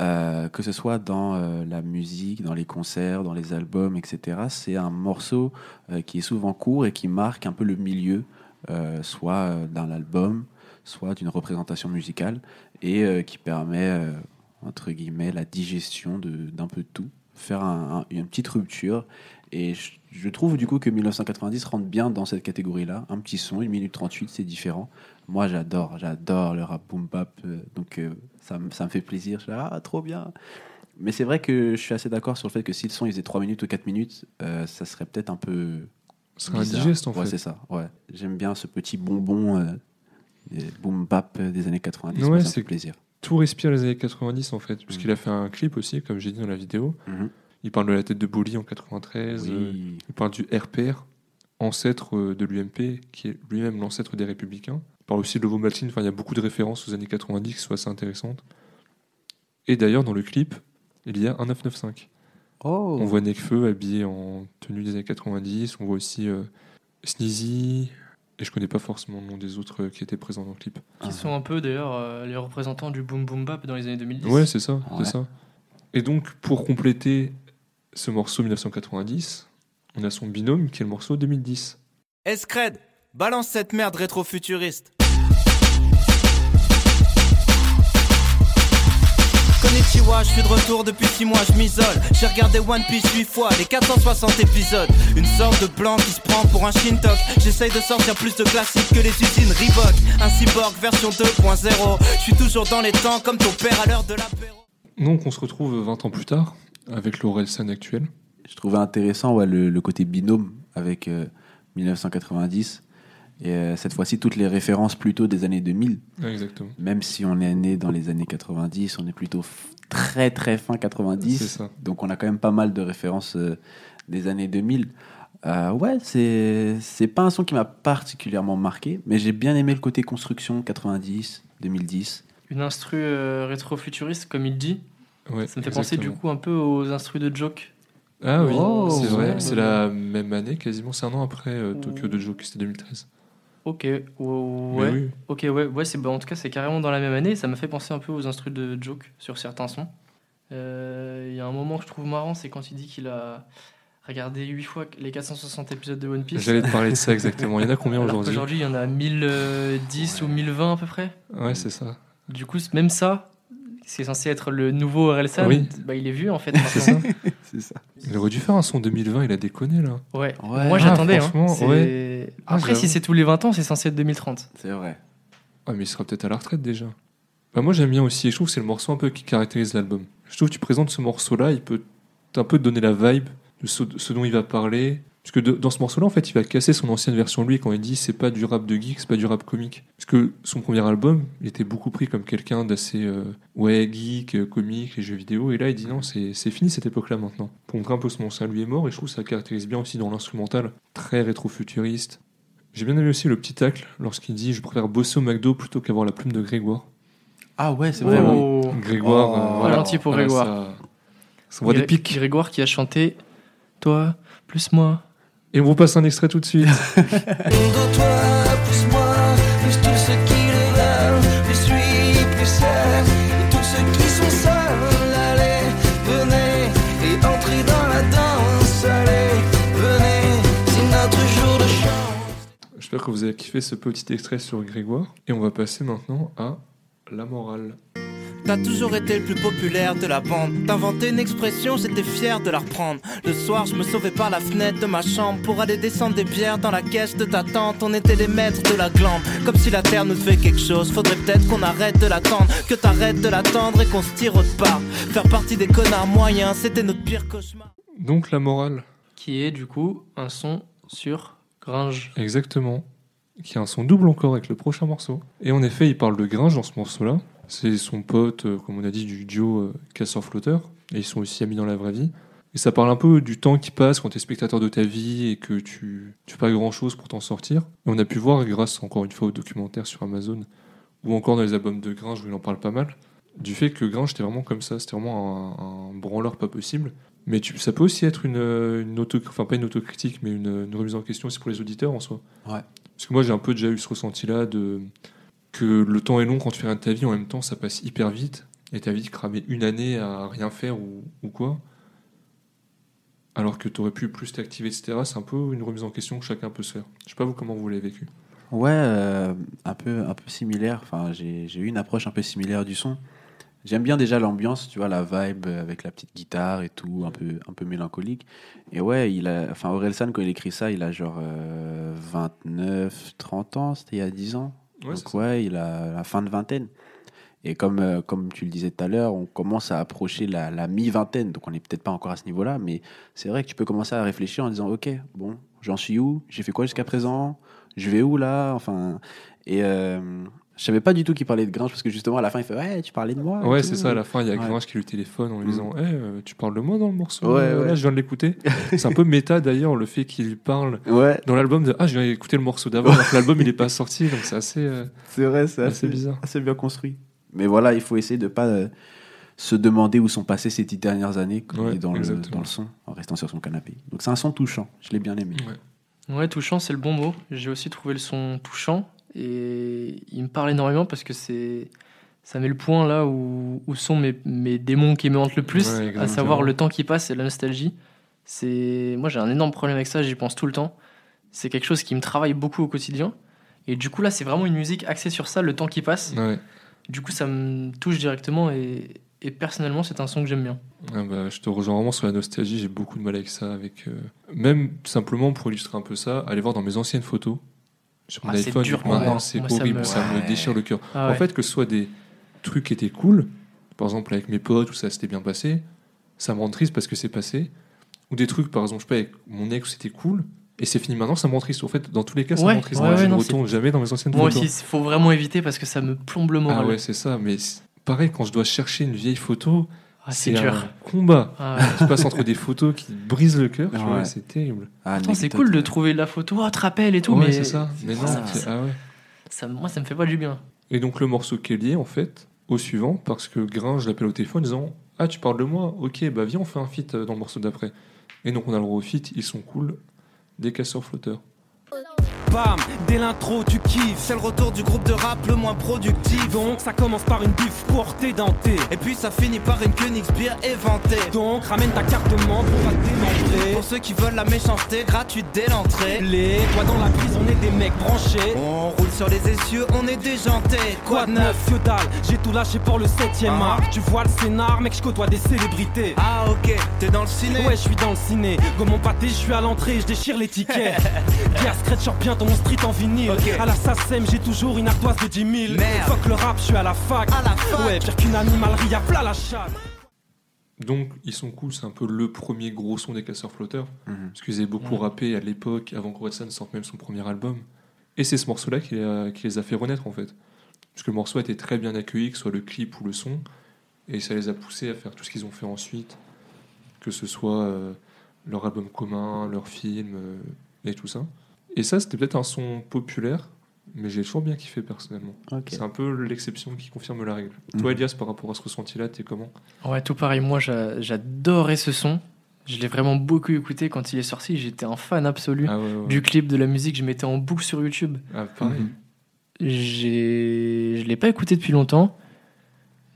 Euh, Que ce soit dans euh, la musique, dans les concerts, dans les albums, etc., c'est un morceau euh, qui est souvent court et qui marque un peu le milieu, soit d'un album, soit d'une représentation musicale, et qui permet, entre guillemets, la digestion de- d'un peu de tout, faire un- un- une petite rupture. Et je, je trouve du coup que 1990 rentre bien dans cette catégorie-là. Un petit son, 1 minute 38, c'est différent. Moi, j'adore, j'adore le rap boom bap, euh, donc euh, ça, me- ça me fait plaisir. Je suis là, ah, trop bien. Mais c'est vrai que je suis assez d'accord sur le fait que si le son il faisait 3 minutes ou 4 minutes, euh, ça serait peut-être un peu. Un bizarre. digeste, en Ouais, fait. c'est ça. Ouais. J'aime bien ce petit bonbon des boom bap des années 90. Ouais, ça me c'est- fait plaisir. Tout respire les années 90, en fait. Puisqu'il a fait un clip aussi, comme j'ai dit dans la vidéo. Mhm. Il parle de la tête de Bolly en 93. euh, Oui. il parle du RPR, ancêtre euh, de l'UMP, qui est lui-même l'ancêtre des Républicains. Il parle aussi de l'Ovomaltine. Enfin, il y a beaucoup de références aux années 90 qui sont assez intéressantes. Et d'ailleurs, dans le clip, il y a un 995. Oh. On voit Nekfeu habillé en tenue des années 90. On voit aussi euh, Sneezy. Et je connais pas forcément le nom des autres euh, qui étaient présents dans le clip. Qui Ah. sont un peu d'ailleurs euh, les représentants du boom boom bap dans les années 2010. Ouais, c'est ça, Ouais. c'est ça. Et donc, pour compléter ce morceau 1990, on a son binôme qui est le morceau 2010. Escred, balance cette merde rétro-futuriste. Konnichiwa, je suis de retour depuis 6 mois, je m'isole. J'ai regardé One Piece 8 fois, les 460 épisodes. Une sorte de blanc qui se prend pour un Shintok. J'essaye de sortir plus de classiques que les usines Reebok. Un cyborg version 2.0. Je suis toujours dans les temps comme ton père à l'heure de l'apéro. Donc, on se retrouve 20 ans plus tard avec l'Orelsan actuel. Je trouvais intéressant ouais, le, le côté binôme avec euh, 1990. Et euh, cette fois-ci, toutes les références plutôt des années 2000. Ouais, exactement. Même si on est né dans les années 90, on est plutôt très très fin C'est 90. ça. Donc on a quand même pas mal de références euh, des années 2000. Euh, ouais, c'est c'est pas un son qui m'a particulièrement marqué, mais j'ai bien aimé le côté construction 90, 2010. Une instru euh, rétro-futuriste, comme il dit. Ouais, Ça me fait penser du coup un peu aux instrus de Joke. Ah oui, Oh, c'est vrai. ouais. C'est la même année, quasiment. C'est un an après euh, Tokyo de Joke, c'était 2013. Ok, ouais. oui. Ok, ouais, ouais c'est, bah, en tout cas, c'est carrément dans la même année. Ça m'a fait penser un peu aux instrus de Joke sur certains sons. Euh, Il y a un moment que je trouve marrant, c'est quand il dit qu'il a regardé 8 fois les 460 épisodes de One Piece. J'allais te parler de ça exactement. Il y en a combien aujourd'hui? qu'aujourd'hui, il y en a 1010 ou 1020 à peu près. Ouais, c'est ça. Du coup, même ça, c'est censé être le nouveau Orelsan, Oui. bah, il est vu en fait. C'est ça. Il aurait dû faire un son 2020, il a déconné là. Ouais. Ouais. Moi Ah, j'attendais. hein. franchement, C'est- ouais. Ah, Après, si c'est tous les 20 ans, c'est censé être 2030. C'est vrai. Ah, mais il sera peut-être à la retraite déjà. Bah, moi j'aime bien aussi, et je trouve que c'est le morceau un peu qui caractérise l'album. Je trouve que tu présentes ce morceau-là, il peut un peu te donner la vibe de ce, de ce dont il va parler. Parce que de- dans ce morceau-là, en fait, il va casser son ancienne version de lui quand il dit c'est pas du rap de geek, c'est pas du rap comique. Parce que son premier album, il était beaucoup pris comme quelqu'un d'assez euh, ouais geek, euh, comique, les jeux vidéo. Et là, il dit non, c'est fini cette époque-là maintenant. Pour montrer un peu son ancien lui est mort, et je trouve que ça caractérise bien aussi dans l'instrumental, très rétro-futuriste. J'ai bien aimé aussi le petit tacle lorsqu'il dit je préfère bosser au McDo plutôt qu'avoir la plume de Grégoire. Ah ouais, c'est Oh. vrai. oui. Grégoire, Oh. euh, voilà. Gentil pour Voilà, Grégoire. Ça, ça envoie des pics. Grégoire qui a chanté Toi, plus moi. Et on vous passe un extrait tout de suite. J'espère que vous avez kiffé ce petit extrait sur Grégoire. Et on va passer maintenant à la morale. T'as toujours été le plus populaire de la bande. T'inventais une expression, j'étais fier de la reprendre. Le soir, je me sauvais par la fenêtre de ma chambre pour aller descendre des bières dans la caisse de ta tante. On était les maîtres de la glande. Comme si la terre nous devait quelque chose. Faudrait peut-être qu'on arrête de l'attendre. Que t'arrêtes de l'attendre et qu'on se tire autre part. Faire partie des connards moyens, c'était notre pire cauchemar. Donc la morale, Qui est du coup un son sur Gringe. exactement. Qui a un son double encore avec le prochain morceau. Et en effet, il parle de Gringe dans ce morceau-là. C'est son pote, euh, comme on a dit, du duo euh, casseur-flotteur. Et ils sont aussi amis dans la vraie vie. Et ça parle un peu du temps qui passe quand tu es spectateur de ta vie et que tu tu fais pas grand chose pour t'en sortir. Et on a pu voir, grâce encore une fois au documentaire sur Amazon, ou encore dans les albums de Gringe où il en parle pas mal, du fait que Gringe c'était vraiment comme ça, c'était vraiment un, un branleur pas possible. Mais tu, ça peut aussi être une, euh, une auto, enfin pas une autocritique, mais une, une remise en question aussi pour les auditeurs en soi. Ouais. Parce que moi j'ai un peu déjà eu ce ressenti-là de que le temps est long quand tu fais rien de ta vie, en même temps ça passe hyper vite, et ta vie cramer une année à rien faire ou, quoi. Alors que tu aurais pu plus t'activer, etc. C'est un peu une remise en question que chacun peut se faire. Je sais pas vous comment vous l'avez vécu. Ouais, euh, un peu, un peu similaire. Enfin, j'ai j'ai eu une approche un peu similaire du son. J'aime bien déjà l'ambiance, tu vois, la vibe avec la petite guitare et tout, un peu, un peu mélancolique. Et ouais, il a, enfin, Orelsan, quand il écrit ça, il a genre euh, 29, 30 ans, c'était il y a 10 ans. Ouais, Donc ouais, il a la fin de vingtaine. Et comme, euh, comme tu le disais tout à l'heure, on commence à approcher la, la mi-vingtaine, donc on n'est peut-être pas encore à ce niveau-là, mais c'est vrai que tu peux commencer à réfléchir en disant, ok, bon, j'en suis où? J'ai fait quoi jusqu'à présent? Je vais où là? Enfin, et euh, je savais pas du tout qu'il parlait de Gringe parce que justement à la fin il fait, ouais, tu parlais de moi. Ouais, c'est ça, à la fin, il y a Ouais. Gringe qui lui téléphone en lui Mm. disant Eh, euh, tu parles de moi dans le morceau? Ouais, euh, ouais. Là, je viens de l'écouter. c'est un peu méta d'ailleurs, le fait qu'il parle Ouais, dans l'album de Ah, je viens d'écouter le morceau d'avant, alors que l'album il est pas sorti, donc c'est assez, euh, c'est vrai, c'est assez assez, bizarre. assez bien construit. Mais voilà, il faut essayer de pas euh, se demander où sont passées ces dix dernières années Ouais, dans le, dans le son, en restant sur son canapé. Donc c'est un son touchant, je l'ai bien aimé. Ouais. Ouais, touchant, c'est le bon mot. J'ai aussi trouvé le son touchant et il me parle énormément parce que c'est ça met le point là où, où sont mes, mes démons qui me hantent le plus, Ouais, à savoir le temps qui passe et la nostalgie. C'est moi j'ai un énorme problème avec ça, j'y pense tout le temps. C'est quelque chose qui me travaille beaucoup au quotidien. Et du coup là, c'est vraiment une musique axée sur ça, le temps qui passe. Ouais. Du coup, ça me touche directement et, et personnellement, c'est un son que j'aime bien. Ah bah, je te rejoins vraiment sur la nostalgie, j'ai beaucoup de mal avec ça. Avec, euh, Même simplement pour illustrer un peu ça, aller voir dans mes anciennes photos sur mon Ah, iPhone. dur, maintenant, c'est Moi, horrible, me- ça me, déchire le cœur. Ah En fait, que ce soit des trucs qui étaient cool, par exemple avec mes potes où ça s'était bien passé, ça me rend triste parce que c'est passé. Ou des trucs, par exemple, je sais pas, avec mon ex où c'était cool, Et c'est fini maintenant, ça me rend triste. En fait, dans tous les cas, ça Ouais, me rend triste. ouais, Moi, ouais, je ne retourne jamais dans mes anciennes Moi photos. aussi, il faut vraiment éviter parce que ça me plombe le moral. Ah ouais, c'est ça. Mais pareil, quand je dois chercher une vieille photo, Ah, c'est c'est dur. un combat. Ah ouais. Je passe entre des photos qui brisent le cœur. Ouais. vois, C'est terrible. Ah, c'est cool de trouver la photo, oh, te rappelle et tout, ouais, mais c'est ça. Mais non, ça- c'est- ah ouais. ça- moi, ça me fait pas du bien. Et donc le morceau qui est lié en fait au suivant parce que Grain, je l'appelle au téléphone en disant Ah, tu parles de moi? Ok, bah viens, on fait un feat euh, dans le morceau d'après. Et donc on a le droit au feat, ils sont cool. Des casseurs flotteurs. Bam, dès l'intro tu kiffes C'est le retour du groupe de rap le moins productif. Donc ça commence par une bif portée dentée Et puis ça finit par une Königsbier éventée. Donc ramène ta carte de membre pour pas démontrer Pour ceux qui veulent la méchanceté gratuite dès l'entrée. Les doigts dans la prise, on est des mecs branchés On roule sur les essieux, on est déjanté. Quoi de neuf, que dalle, j'ai tout lâché pour le 7ème Ah. art Tu vois le scénar, mec, je côtoie des célébrités Ah ok, t'es dans le ciné. Ouais, je suis dans le ciné. Comme mon pâté, je suis à l'entrée, je déchire les tickets. Pierre Scratch bientôt mon street en vinyle. À la SACEM, j'ai toujours une ardoise de 10 000. Merde. Fuck le rap, je suis à la fac. À la fac. Ouais, pire qu'une animalerie, à plat la chatte. Donc ils sont cool, c'est un peu le premier gros son des casseurs flotteurs. Mhm. Parce qu'ils avaient beaucoup rappé à l'époque, avant qu'Orelsan sorte même son premier album. Et c'est ce morceau-là qui, les a- qui les a fait renaître en fait. Parce que le morceau a été très bien accueilli, que ce soit le clip ou le son. Et ça les a poussés à faire tout ce qu'ils ont fait ensuite. Que ce soit euh, leur album commun, leur film euh, et tout ça. Et ça, c'était peut-être un son populaire, mais j'ai toujours bien kiffé personnellement. C'est un peu l'exception qui confirme la règle. Mhm. Toi, Elias, par rapport à ce ressenti-là, t'es comment? Ouais, tout pareil. Moi, j'a- j'adorais ce son. Je l'ai vraiment beaucoup écouté quand il est sorti. J'étais un fan absolu Ah ouais, ouais. du clip, de la musique. Je mettais en boucle sur YouTube. Ah, pareil. J'ai, je l'ai pas écouté depuis longtemps,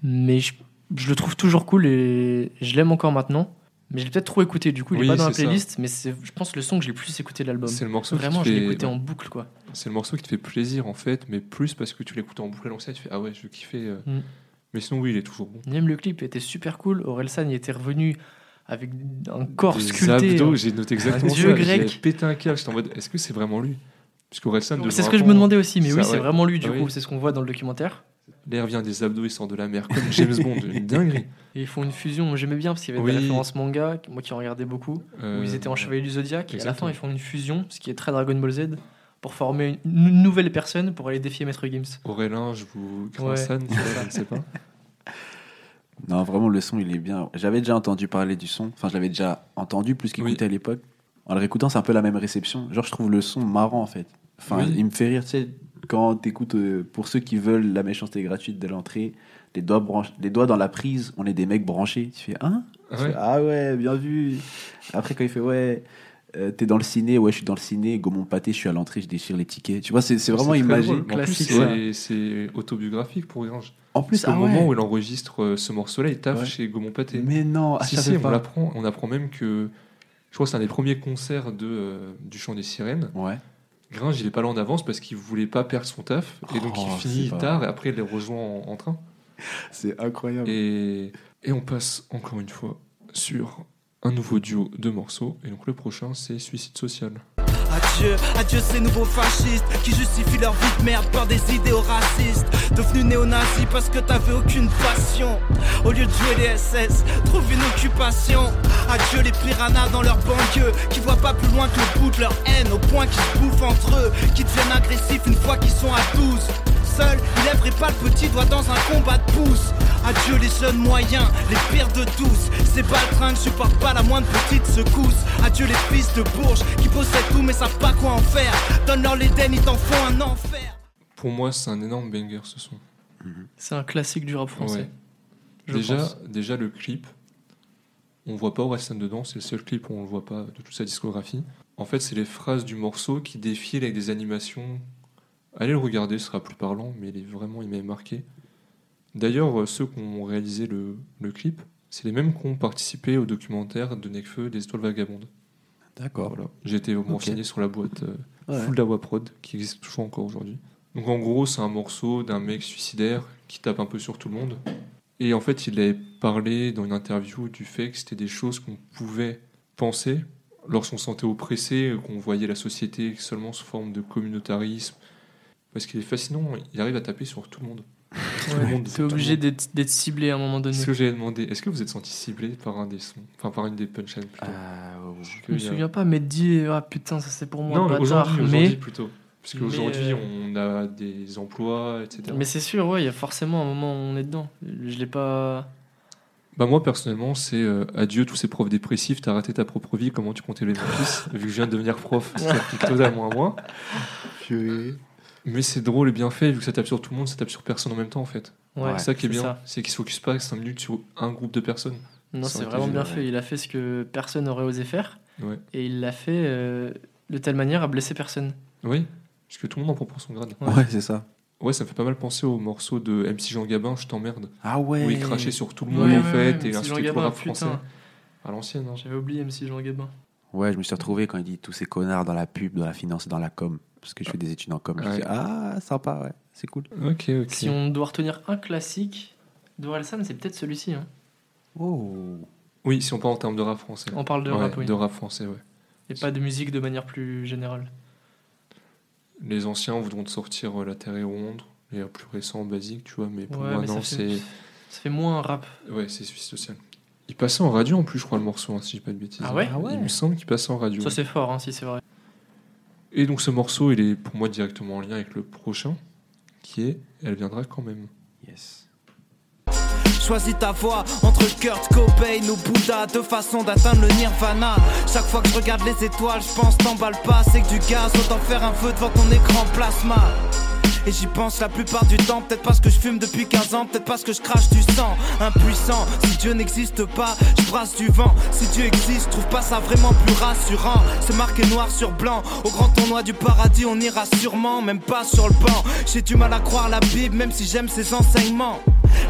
mais je, je le trouve toujours cool et je l'aime encore maintenant. Mais je l'ai peut-être trop écouté. Du coup, il Oui, est pas dans la c'est ça. playlist, mais c'est, je pense, le son que j'ai le plus écouté de l'album. C'est le morceau Vraiment, qui je l'ai fait- écouté en boucle, quoi. C'est le morceau qui te fait plaisir en fait, mais plus parce que tu l'écoutes en boucle à l'ancienne, tu fais ah ouais, je kiffais. euh. Mm. Mais sinon, oui, il est toujours bon. Même le clip était super cool. Orelsan y était revenu avec un corps Des sculpté. abdos, j'ai noté exactement dieu ça. grec. Pété un câble, j'étais en mode est-ce que c'est vraiment lui? Parce qu'Orelsan, C'est ce que je me demandais aussi, mais Ça, oui, c'est ouais. vraiment lui, du Ah oui. coup, c'est ce qu'on voit dans le documentaire. L'air vient des abdos, il sort de la mer, comme James Bond, une dinguerie. Et ils font une fusion, Moi, j'aimais bien parce qu'il y avait Oui. des références manga, moi qui en regardais beaucoup, Euh, où ils étaient en Chevalier du Zodiac, et à la fin exactement. ils font une fusion, ce qui est très Dragon Ball Z, pour former une une nouvelle personne pour aller défier Maître Gims. Aurélien, je vous Ouais. Grinsan, je ne sais pas. Non, vraiment, le son, il est bien. J'avais déjà entendu parler du son. Enfin, je l'avais déjà entendu plus qu'écouté à l'époque. En le réécoutant, c'est un peu la même réception. Genre, je trouve le son marrant, en fait. Enfin, Oui. il me fait rire, tu sais, quand t'écoutes, euh, pour ceux qui veulent la méchanceté gratuite de l'entrée, les doigts, branch- les doigts dans la prise, on est des mecs branchés. Tu fais, hein? Ah Tu ouais fais, Ah ouais, bien vu. Après, quand il fait, ouais, euh, t'es dans le ciné, ouais, je suis dans le ciné, go mon pâté, je suis à l'entrée, je déchire les tickets. Tu vois, c'est c'est vraiment imagé. c'est- autobiographique pour Gringe. En plus, ah moment ouais. où il enregistre euh, ce morceau-là, il taffe Ouais. chez Gaumont Pâté. Mais non, ah, si, si, on pas. l'apprend. On apprend même que. Je crois que c'est un des premiers concerts de, euh, du chant des sirènes. Ouais. Gringe, il est pas là en avance parce qu'il voulait pas perdre son taf. Et donc, Oh, il finit c'est pas tard et après, il les rejoint en, en train. C'est incroyable. Et, et on passe encore une fois sur un nouveau duo de morceaux. Et donc, le prochain, c'est Suicide Social. Adieu, adieu ces nouveaux fascistes qui justifient leur vie de merde par des idéaux racistes. Devenus néo-nazis parce que t'avais aucune passion. Au lieu de jouer les SS, trouve une occupation. Adieu les piranhas dans leur banlieue qui voient pas plus loin que le bout de leur haine au point qu'ils se bouffent entre eux, qui deviennent agressifs une fois qu'ils sont à 12. Seul, il lèverait pas le petit doigt dans un combat de pouce. Adieu les jeunes moyens, les pires de tous. Ces baltringues supportent pas la moindre petite secousse. Adieu les fils de Bourges qui possèdent tout mais savent pas quoi en faire. Donne-leur l'Éden, ils t'en font un enfer. Pour moi, c'est un énorme banger ce son. C'est un classique du rap français. Ouais. je Déjà, pense. déjà, le clip, on voit pas Orelsan dedans, c'est le seul clip où on le voit pas de toute sa discographie. En fait, c'est les phrases du morceau qui défilent avec des animations. Allez le regarder, ce sera plus parlant, mais il est vraiment, il m'a marqué. D'ailleurs, euh, ceux qui ont réalisé le, le clip, c'est les mêmes qui ont participé au documentaire de Nekfeu des étoiles vagabondes. D'accord. Voilà. J'ai été me renseigner sur la boîte euh, Ouais. Full Dawa Prod, qui existe toujours encore aujourd'hui. Donc en gros, c'est un morceau d'un mec suicidaire qui tape un peu sur tout le monde. Et en fait, il avait parlé dans une interview du fait que c'était des choses qu'on pouvait penser lorsqu'on se sentait oppressé, qu'on voyait la société seulement sous forme de communautarisme. Parce qu'il est fascinant, il arrive à taper sur tout le monde. Monde T'es obligé d'être ciblé à un moment donné. Ce que j'avais demandé, est-ce que vous êtes senti ciblé par un des sons Enfin, par une des punchlines plutôt Euh, Je me souviens pas, mais dit ah putain, ça c'est pour moi. Non, aujourd'hui, aujourd'hui mais plutôt. Parce qu'aujourd'hui, euh, on a des emplois, etc. mais c'est sûr, ouais, il y a forcément un moment où on est dedans. Je l'ai pas. Bah moi personnellement c'est euh, adieu tous ces profs dépressifs, t'as raté ta propre vie, comment tu comptes élever mon fils Vu que je viens de devenir prof, ça s'applique totalement à moi. Mais c'est drôle et bien fait, vu que ça tape sur tout le monde, ça tape sur personne en même temps en fait. Ouais, c'est ça qui est bien, c'est qu'il se focus pas 5 minutes sur un groupe de personnes. Non, c'est vraiment bien fait. Il a fait ce que personne n'aurait osé faire. Ouais. Et il l'a fait euh, de telle manière à blesser personne. Oui, parce que tout le monde en prend pour son grade. Ouais. Ouais, c'est ça. Ouais, ça me fait pas mal penser au morceau de MC Jean Gabin, Je t'emmerde, Ah ouais. où il crachait sur tout le Ouais, monde en ouais, fait, ouais, et insultait tout le rap putain. français. À l'ancienne, hein. J'avais oublié MC Jean Gabin. Ouais, je me suis retrouvé quand il dit tous ces connards dans la pub, dans la finance et dans la com. Parce que je fais des études en com. Je Ouais. dis, ah, sympa, ouais, c'est cool. Ok, ok. Si on doit retenir un classique d'Orelsan, c'est peut-être celui-ci. hein. Oh. Oui, si on parle en termes de rap français. On parle de Ouais, rap, oui. De rap français, ouais. Et pas de musique de manière plus générale. Les anciens voudront te sortir euh, La Terre est ronde, les plus récents, basiques, tu vois, mais pour Ouais, moi, mais non, c'est. ça fait moins un rap. Ouais, c'est suisse social. Il passait en radio en plus, je crois, le morceau, hein, si je dis pas de bêtises. Ah ouais Ah ouais. Il me semble qu'il passait en radio. Ça, c'est fort, hein, si c'est vrai. Et donc, ce morceau, il est pour moi directement en lien avec le prochain, qui est Elle viendra quand même. Yes. Choisis ta voie entre Kurt Cobain ou Bouddha, deux façons d'atteindre le nirvana. Chaque fois que je regarde les étoiles, je pense t'emballe pas, c'est que du gaz, autant faire un feu devant ton écran plasma. Et j'y pense la plupart du temps, peut-être parce que je fume depuis 15 ans, peut-être parce que je crache du sang. Impuissant, si Dieu n'existe pas, je brasse du vent. Si Dieu existe, trouve pas ça vraiment plus rassurant. C'est marqué noir sur blanc, au grand tournoi du paradis, on ira sûrement, même pas sur le banc. J'ai du mal à croire la Bible, même si j'aime ses enseignements.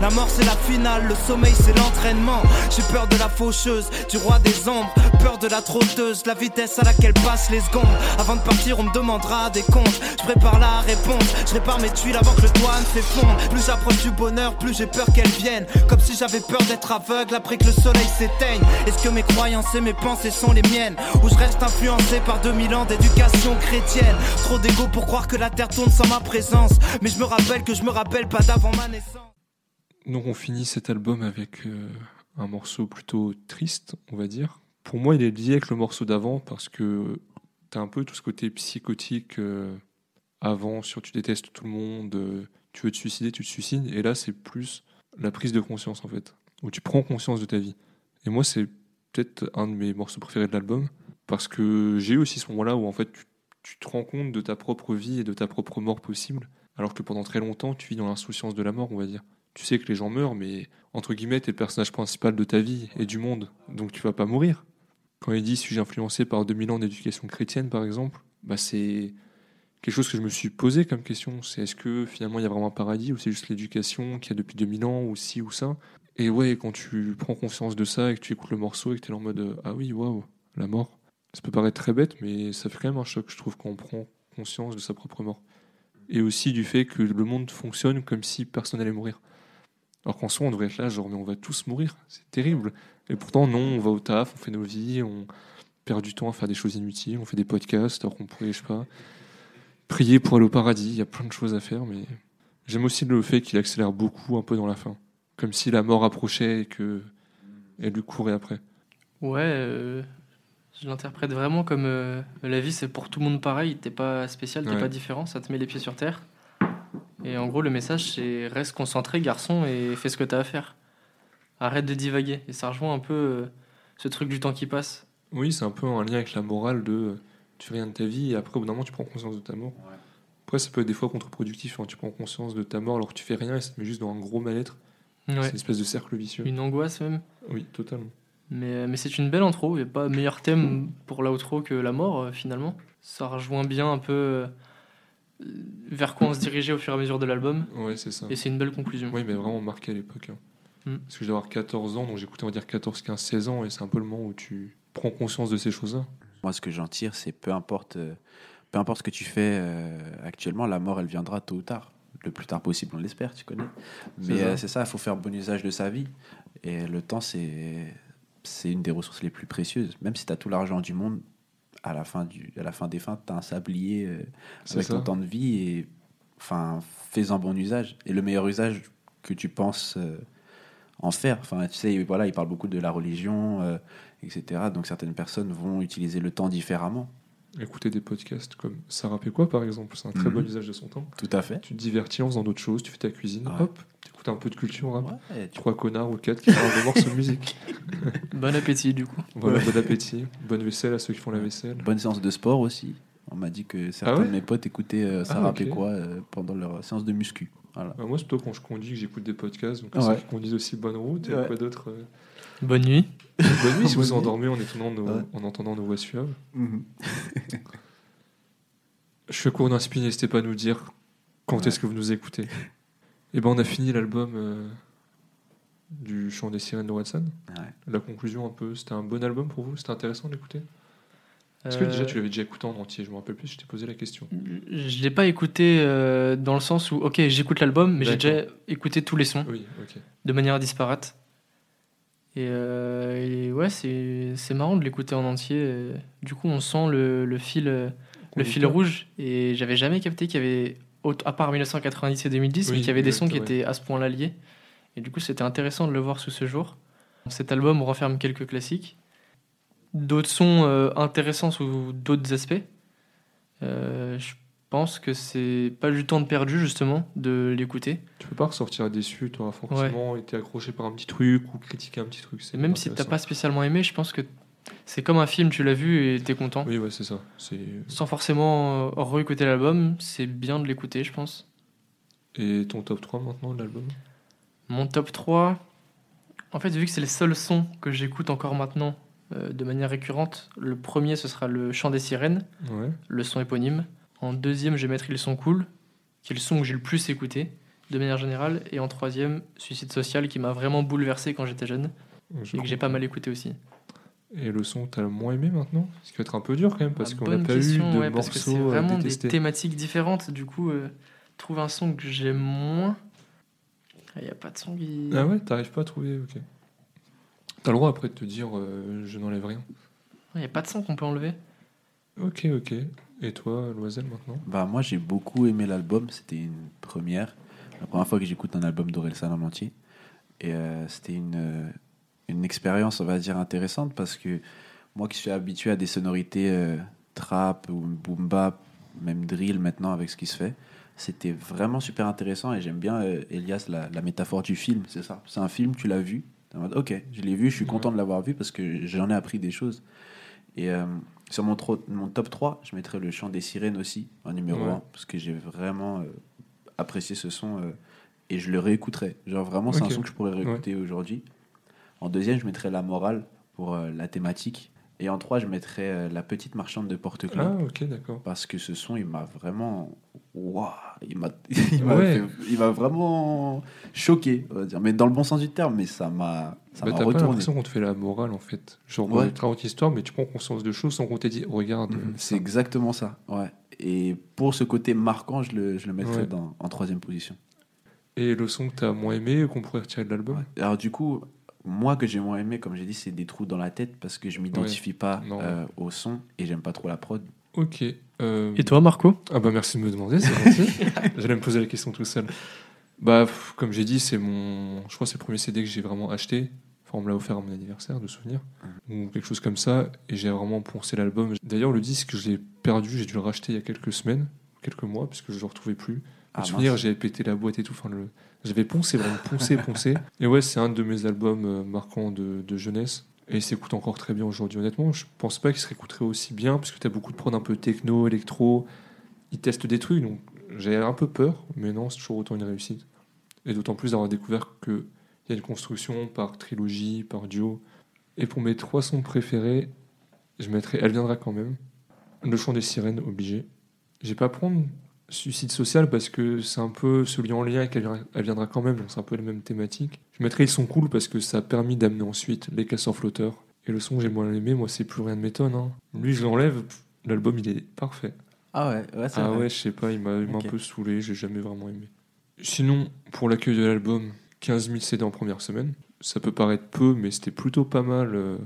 La mort c'est la finale, le sommeil c'est l'entraînement. J'ai peur de la faucheuse, du roi des ombres, peur de la trotteuse, la vitesse à laquelle passent les secondes. Avant de partir, on me demandera des comptes. Je prépare la réponse, je répare mes tuiles avant que le toit ne s'effondre. Plus j'approche du bonheur, plus j'ai peur qu'elle vienne. Comme si j'avais peur d'être aveugle après que le soleil s'éteigne. Est-ce que mes croyances et mes pensées sont les miennes? Ou je reste influencé par 2000 ans d'éducation chrétienne? Trop d'ego pour croire que la terre tourne sans ma présence. Mais je me rappelle que je me rappelle pas d'avant ma naissance. Donc, on finit cet album avec euh, un morceau plutôt triste, on va dire. Pour moi, il est lié avec le morceau d'avant parce que t'as un peu tout ce côté psychotique euh, avant, sur tu détestes tout le monde, euh, tu veux te suicider, tu te suicides. Et là, c'est plus la prise de conscience en fait, où tu prends conscience de ta vie. Et moi, c'est peut-être un de mes morceaux préférés de l'album parce que j'ai eu aussi ce moment-là où en fait tu, tu te rends compte de ta propre vie et de ta propre mort possible, alors que pendant très longtemps, tu vis dans l'insouciance de la mort, on va dire. Tu sais que les gens meurent, mais entre guillemets, t'es le personnage principal de ta vie et du monde, donc tu vas pas mourir. Quand il dit suis-je influencé par 2000 ans d'éducation chrétienne, par exemple, bah c'est quelque chose que je me suis posé comme question. C'est est-ce que finalement il y a vraiment un paradis ou c'est juste l'éducation qu'il y a depuis 2000 ans ou ci ou ça? Et ouais, quand tu prends conscience de ça et que tu écoutes le morceau et que tu es là en mode euh, ah oui, waouh, la mort. Ça peut paraître très bête, mais ça fait quand même un choc, je trouve, quand on prend conscience de sa propre mort. Et aussi du fait que le monde fonctionne comme si personne allait mourir. Alors qu'en soi, on devrait être là, genre, mais on va tous mourir. C'est terrible. Et pourtant, non, on va au taf, on fait nos vies, on perd du temps à faire des choses inutiles, on fait des podcasts, alors qu'on pourrait, je sais pas, prier pour aller au paradis. Il y a plein de choses à faire, mais j'aime aussi le fait qu'il accélère beaucoup un peu dans la fin. Comme si la mort approchait et que elle lui courait après. Ouais, euh, je l'interprète vraiment comme euh, la vie, c'est pour tout le monde pareil. T'es pas spécial, t'es Ouais. pas différent, ça te met les pieds sur terre. Et en gros, le message, c'est reste concentré, garçon, et fais ce que t'as à faire. Arrête de divaguer. Et ça rejoint un peu euh, ce truc du temps qui passe. Oui, c'est un peu un lien avec la morale de euh, tu fais rien de ta vie et après, au bout d'un moment, tu prends conscience de ta mort. Après, ça peut être des fois contre-productif. hein. Tu prends conscience de ta mort alors que tu fais rien et ça te met juste dans un gros mal-être. C'est Ouais. une espèce de cercle vicieux. Une angoisse même. Oui, totalement. Mais, euh, mais c'est une belle intro. Il n'y a pas meilleur thème pour l'outro que la mort, euh, finalement. Ça rejoint bien un peu euh, vers quoi on se dirigeait au fur et à mesure de l'album. Ouais, c'est ça. Et c'est une belle conclusion. Oui, mais vraiment marqué à l'époque. hein. Mm. Parce que je dois avoir 14 ans, donc j'écoutais, on va dire 14, 15, 16 ans, et c'est un peu le moment où tu prends conscience de ces choses-là. Moi, ce que j'en tire, c'est peu importe, euh, peu importe ce que tu fais euh, actuellement, la mort, elle viendra tôt ou tard. Le plus tard possible, on l'espère, tu connais. Mais C'est ça. euh, c'est ça, il faut faire bon usage de sa vie. Et le temps, c'est c'est une des ressources les plus précieuses. Même si tu as tout l'argent du monde, à la fin, du, à la fin des fins, tu as un sablier euh, avec ça. ton temps de vie. Et enfin, fais-en bon usage. Et le meilleur usage que tu penses euh, en faire. Enfin, tu sais, voilà, il parle beaucoup de la religion, euh, etc. Donc certaines personnes vont utiliser le temps différemment. Écouter des podcasts comme Sarah quoi par exemple, c'est un très Mhm. bon usage de son temps. Tout à fait. Tu te divertis en faisant d'autres choses, tu fais ta cuisine, Ouais. hop, t'écoutes un peu de culture rap. Ouais, tu- Trois connards ou quatre qui parlent de morceaux de musique. Bon appétit du coup. Voilà, Ouais. bon appétit, bonne vaisselle à ceux qui font la vaisselle. Bonne séance de sport aussi. On m'a dit que certains Ah ouais de mes potes écoutaient euh, Sarah ok. Pécois, euh, pendant leur séance de muscu. Voilà. Bah, moi, c'est plutôt quand je conduis que j'écoute des podcasts, donc Ouais. ceux qui conduisent aussi bonne route et Ouais. quoi d'autre. euh, Bonne nuit. Bonne nuit si vous nuit. endormez en, étonnant nos- Ouais. en entendant nos voix suaves. Mhm. Je fais cours d'un spin, n'hésitez pas à nous dire quand Ouais. est-ce que vous nous écoutez. Et ben on a fini l'album euh, du chant des sirènes de Watson. Ouais. La conclusion un peu, c'était un bon album pour vous? C'était intéressant de l'écouter? Est-ce que Euh, déjà tu l'avais déjà écouté en entier? Je me rappelle plus, je t'ai posé la question. Je l'ai pas écouté euh, dans le sens où, ok, j'écoute l'album, mais j'ai déjà écouté tous les sons Oui, de manière disparate. Et, euh, et ouais, c'est marrant de l'écouter en entier. Du coup, on sent le, le fil, euh, le fil rouge. Et j'avais jamais capté qu'il y avait, à part 1990 et 2010, mais qu'il y avait des sons qui étaient à ce point-là liés. Et du coup, c'était intéressant de le voir sous ce jour. Cet album renferme quelques classiques, d'autres sons euh, intéressants sous d'autres aspects. Euh, je pense que c'est pas du temps de perdu justement de l'écouter. Tu peux pas ressortir déçu, auras forcément été accroché par un petit truc ou critiquer un petit truc. c'est même si t'as pas spécialement aimé, je pense que c'est comme un film, tu l'as vu et t'es content. Oui, ouais, c'est ça. Sans forcément euh, réécouter l'album, c'est bien de l'écouter, je pense. Et ton top 3 maintenant de l'album? Mon top 3, en fait, vu que c'est les seuls sons que j'écoute encore maintenant euh, de manière récurrente, le premier ce sera le chant des sirènes, Ouais. le son éponyme. En deuxième, je vais mettre Ils sont cool, qui est le son que j'ai le plus écouté de manière générale. Et en troisième, Suicide social, qui m'a vraiment bouleversé quand j'étais jeune Je et que j'ai pas mal écouté aussi. Et le son que t'as le moins aimé maintenant? Ce qui va être un peu dur quand même parce Ah, qu'on n'a pas question, eu de ouais, parce que c'est morceaux à vraiment des thématiques différentes. Du coup, euh, trouver un son que j'aime moins. Il n'y a pas de son qui. Ah ouais, t'arrives pas à trouver, ok. T'as le droit après de te dire euh, je n'enlève rien. Il n'y a pas de son qu'on peut enlever. Ok, ok. Et toi, Loisel maintenant? Bah, moi, j'ai beaucoup aimé l'album. C'était une première. La première fois que j'écoute un album d'Orelsan en entier. Et euh, c'était une, euh, une expérience, on va dire, intéressante parce que moi qui suis habitué à des sonorités euh, trap ou boom bap, même drill maintenant avec ce qui se fait, c'était vraiment super intéressant et j'aime bien, euh, Elias, la, la métaphore du film. C'est ça? C'est un film, tu l'as vu? T'es en mode, ok, je l'ai vu, je suis content de l'avoir vu parce que j'en ai appris des choses. Et sur mon, top 3, je mettrais le chant des sirènes aussi en numéro Ouais. 1 parce que j'ai vraiment euh, apprécié ce son euh, et je le réécouterai. Genre vraiment, c'est un son que je pourrais réécouter aujourd'hui. En deuxième, je mettrais la morale pour euh, la thématique. Et en trois, je mettrais euh, la petite marchande de Porte-Clés. Ah, ok, d'accord. Parce que ce son, il m'a vraiment. Waouh Il m'a Ouais. vraiment choqué, on va dire. Mais dans le bon sens du terme, mais ça m'a ça Bah, m'a t'as pas retourné. l'impression qu'on te fait la morale en fait. Genre, Ouais. on te raconte l'histoire, mais tu prends conscience de choses sans qu'on t'ait dit regarde. Mhm, euh, C'est exactement ça. Ouais. Et pour ce côté marquant, je le, je le mettrais Ouais. dans, en troisième position. Et le son que t'as moins aimé qu'on pourrait retirer de l'album? Alors du coup, moi que j'ai moins aimé, comme j'ai dit, c'est des trous dans la tête parce que je m'identifie pas euh, au son et j'aime pas trop la prod. Ok. euh, Et toi, Marco? Ah bah merci de me demander, c'est gentil. J'allais me poser la question tout seul. Bah, pff, comme j'ai dit, c'est mon. Je crois que c'est le premier CD que j'ai vraiment acheté. Enfin, on me l'a offert à mon anniversaire, de souvenir. Ou quelque chose comme ça. Et j'ai vraiment poncé l'album. D'ailleurs, le disque, je l'ai perdu. J'ai dû le racheter il y a quelques semaines, quelques mois, puisque je ne le retrouvais plus. Ah, de souvenir, j'avais pété la boîte et tout. Enfin, le... J'avais poncé, vraiment poncé, poncé. Et ouais, c'est un de mes albums euh, marquants de, de jeunesse. Et il s'écoute encore très bien aujourd'hui, honnêtement. Je pense pas qu'il se réécouterait aussi bien, parce que tu as beaucoup de prod un peu techno, électro. Ils testent des trucs, donc j'avais un peu peur, mais non, c'est toujours autant une réussite. Et d'autant plus d'avoir découvert qu'il y a une construction par trilogie, par duo. Et pour mes trois sons préférés, je mettrai Elle viendra quand même. Le chant des sirènes, obligé. Je vais pas prendre Suicide social parce que c'est un peu celui en lien avec Elle viendra, quand même, donc c'est un peu les mêmes thématiques. Je mettrai Ils sont cool parce que ça a permis d'amener ensuite Les casseurs flotteurs. Et le son j'ai moins aimé, moi, c'est plus rien de m'étonne. hein. Lui, je l'enlève, l'album il est parfait. Ah ouais, ouais c'est Ah vrai. ouais, je sais pas, il m'a il m'a Ok. un peu saoulé, j'ai jamais vraiment aimé. Sinon, pour l'accueil de l'album, 15 000 CD en première semaine. Ça peut paraître peu, mais c'était plutôt pas mal euh,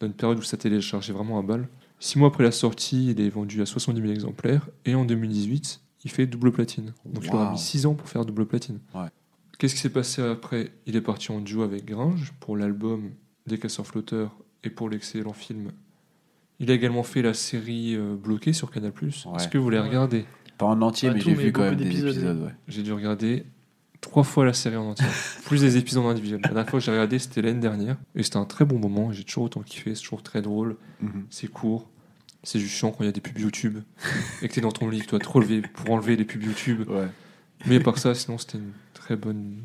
dans une période où ça téléchargeait vraiment à balle. Six mois après la sortie, il est vendu à 70 000 exemplaires, et en 2018, il fait double platine. Donc il aura mis 6 ans pour faire double platine. Ouais. Qu'est-ce qui s'est passé après? Il est parti en duo avec Gringe pour l'album Des casseurs flotteurs et pour l'excellent film. Il a également fait la série euh, bloquée sur Canal+. Est-ce que vous l'avez Ouais. regardé? Pas en entier, Pas mais j'ai vu quand beaucoup même des d'épisodes, épisodes. Ouais. J'ai dû regarder trois fois la série en entier, plus des épisodes individuels. La dernière fois que j'ai regardé, c'était l'année dernière, et c'était un très bon moment. J'ai toujours autant kiffé, c'est toujours très drôle, Mhm. c'est court. C'est juste chiant quand il y a des pubs YouTube et que t'es dans ton lit, que tu dois te relever pour enlever les pubs YouTube. Ouais. Mais par ça, sinon, c'était une très bonne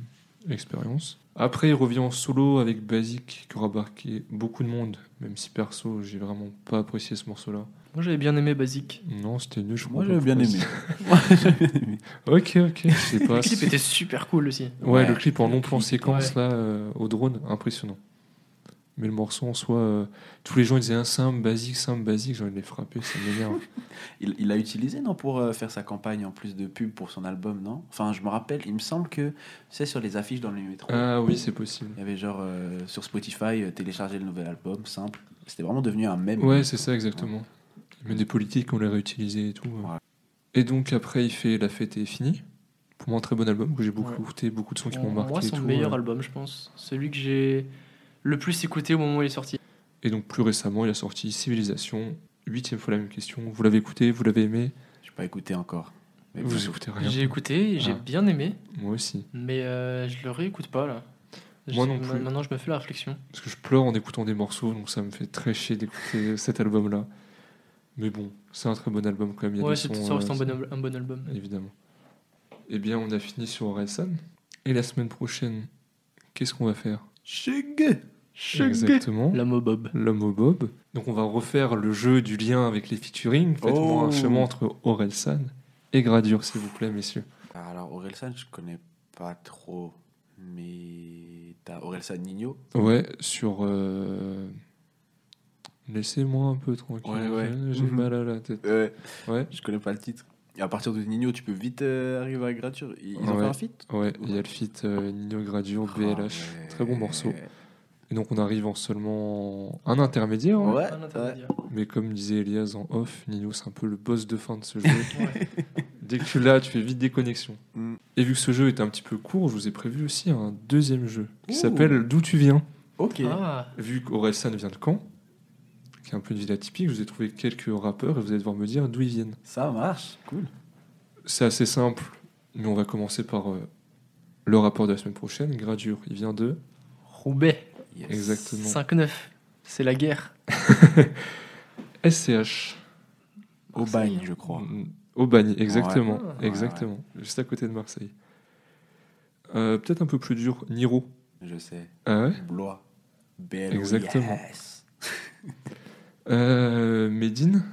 expérience. Après, il revient en solo avec Basic, qui aura marqué beaucoup de monde, même si perso, j'ai vraiment pas apprécié ce morceau-là. Moi, j'avais bien aimé Basique. Non, c'était nul, je Moi, crois. j'avais bien aimé. Moi, j'avais bien aimé. Ok, ok, je sais pas. Le clip était super cool aussi. Ouais, Ouais, le clip en long plan séquence là euh, au drone, impressionnant. Mais le morceau en soi, euh, tous les gens ils disaient un simple, basique, simple, basique, j'ai envie de les frapper, ça m'énerve. Il il l'a utilisé, non, pour euh, faire sa campagne en plus de pub pour son album, non? Enfin, je me rappelle, il me semble que, sais, sur les affiches dans les métros, ah oui, c'est possible. il y avait genre euh, sur Spotify, euh, télécharger le nouvel album, simple. C'était vraiment devenu un mème. Ouais, c'est ça exactement. Mais des politiques, on les réutilisait et tout. euh. Ouais. Et donc après, il fait La fête est finie. Pour moi, un très bon album que j'ai beaucoup Ouais. écouté, beaucoup de sons qui m'ont marqué. Moi, et son tout, meilleur euh. album, je pense. Celui que j'ai le plus écouté au moment où il est sorti. Et donc plus récemment, il a sorti Civilisation. Huitième fois la même question. Vous l'avez écouté, vous l'avez aimé? Je pas écouté encore. Mais Vous bientôt. écoutez rien. J'ai écouté, et j'ai Ah. bien aimé, Moi aussi. mais euh, je le réécoute pas là. Moi non plus. Maintenant, je me fais la réflexion. Parce que je pleure en écoutant des morceaux, donc ça me fait très chier d'écouter cet album-là. Mais bon, c'est un très bon album quand même. Il y a Ouais, c'est ça reste euh, un bon, un bon album. évidemment. Eh bien, on a fini sur Orelsan. Et la semaine prochaine, qu'est-ce qu'on va faire? Exactement. L'homme au bob. L'homme au bob. Donc on va refaire le jeu du lien avec les featuring. Faites-moi Oh. un chemin entre Orelsan et Gradure, s'il vous plaît, messieurs. Alors, Orelsan, je connais pas trop. Mais t'as Orelsan Nino. Ouais, sur... euh, Laissez-moi un peu tranquille. Ouais, ouais. J'ai Mhm. mal à la tête. Ouais. Ouais. Je connais pas le titre. Et à partir de Nino, tu peux vite euh, arriver à Grature. Ils ont Ouais. fait un feat Ouais, il y a le feat euh, Nino Gradure, Ah, BLH. ouais. Très bon morceau. Et donc on arrive en seulement un intermédiaire. hein. Ouais, Un intermédiaire. Mais comme disait Elias en off, Nino c'est un peu le boss de fin de ce jeu. Ouais. Dès que tu l'as, tu fais vite des connexions. Mm. Et vu que ce jeu est un petit peu court, je vous ai prévu aussi un deuxième jeu qui Ouh. s'appelle D'où tu viens. Ok. Ah, Vu qu'Orelsan vient de Caen, qui est un peu une ville atypique, je vous ai trouvé quelques rappeurs et vous allez devoir me dire d'où ils viennent. Ça marche. Cool. C'est assez simple, mais on va commencer par euh, le rapport de la semaine prochaine. Gradure, il vient de. Roubaix. Yes. Exactement. 5-9. C'est la guerre. SCH. Au bagne, je crois. Mm, Au bagne, exactement. Ouais. exactement. Juste à côté de Marseille. Euh, Peut-être un peu plus dur, Niro. Je sais. Ah ouais? Blois. Belle. Exactement. euh, Médine?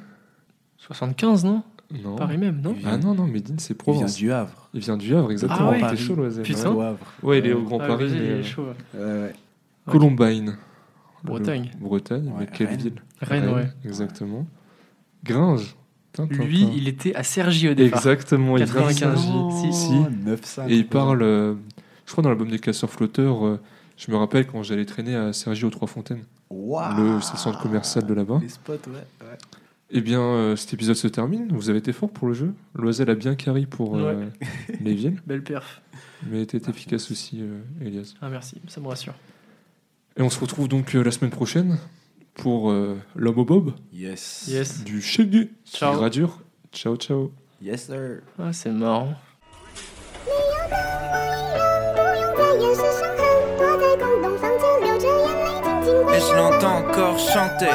75, non? Non. Paris même, non? Ah non, non, Médine, c'est Il vient Provence. du Havre. Il vient du Havre, exactement. Ah ouais. T'es Paris. chaud, l'Oiselle. Putain. Ouais, il est au Grand Ah, Paris, mais il euh, est chaud. Ouais, ouais. Columbine. Bretagne. Le- Bretagne, Ouais, mais quelle Rennes. ville Rennes, ouais. Exactement. Gringe. Tintin, Lui, tintin. il était à Sergi au départ. Exactement, il vient de 95. Sergi. Si. 900. Et il parle, euh, je crois dans l'album des casseurs flotteurs, euh, je me rappelle quand j'allais traîner à Sergi aux Trois Fontaines, Waouh. le centre commercial de là-bas. Les spots, ouais. ouais. Eh bien, euh, cet épisode se termine. Vous avez été fort pour le jeu. Loisel a bien carré pour euh, les villes, Belle perf. mais était efficace aussi, euh, Elias. Ah, merci, ça me rassure. Et on se retrouve donc euh, la semaine prochaine pour euh, l'homme au bob. Yes. yes. Du Shaggy. Ciao. Ciao, ciao. Yes, sir. Ah, c'est marrant. Et je l'entends encore chanter.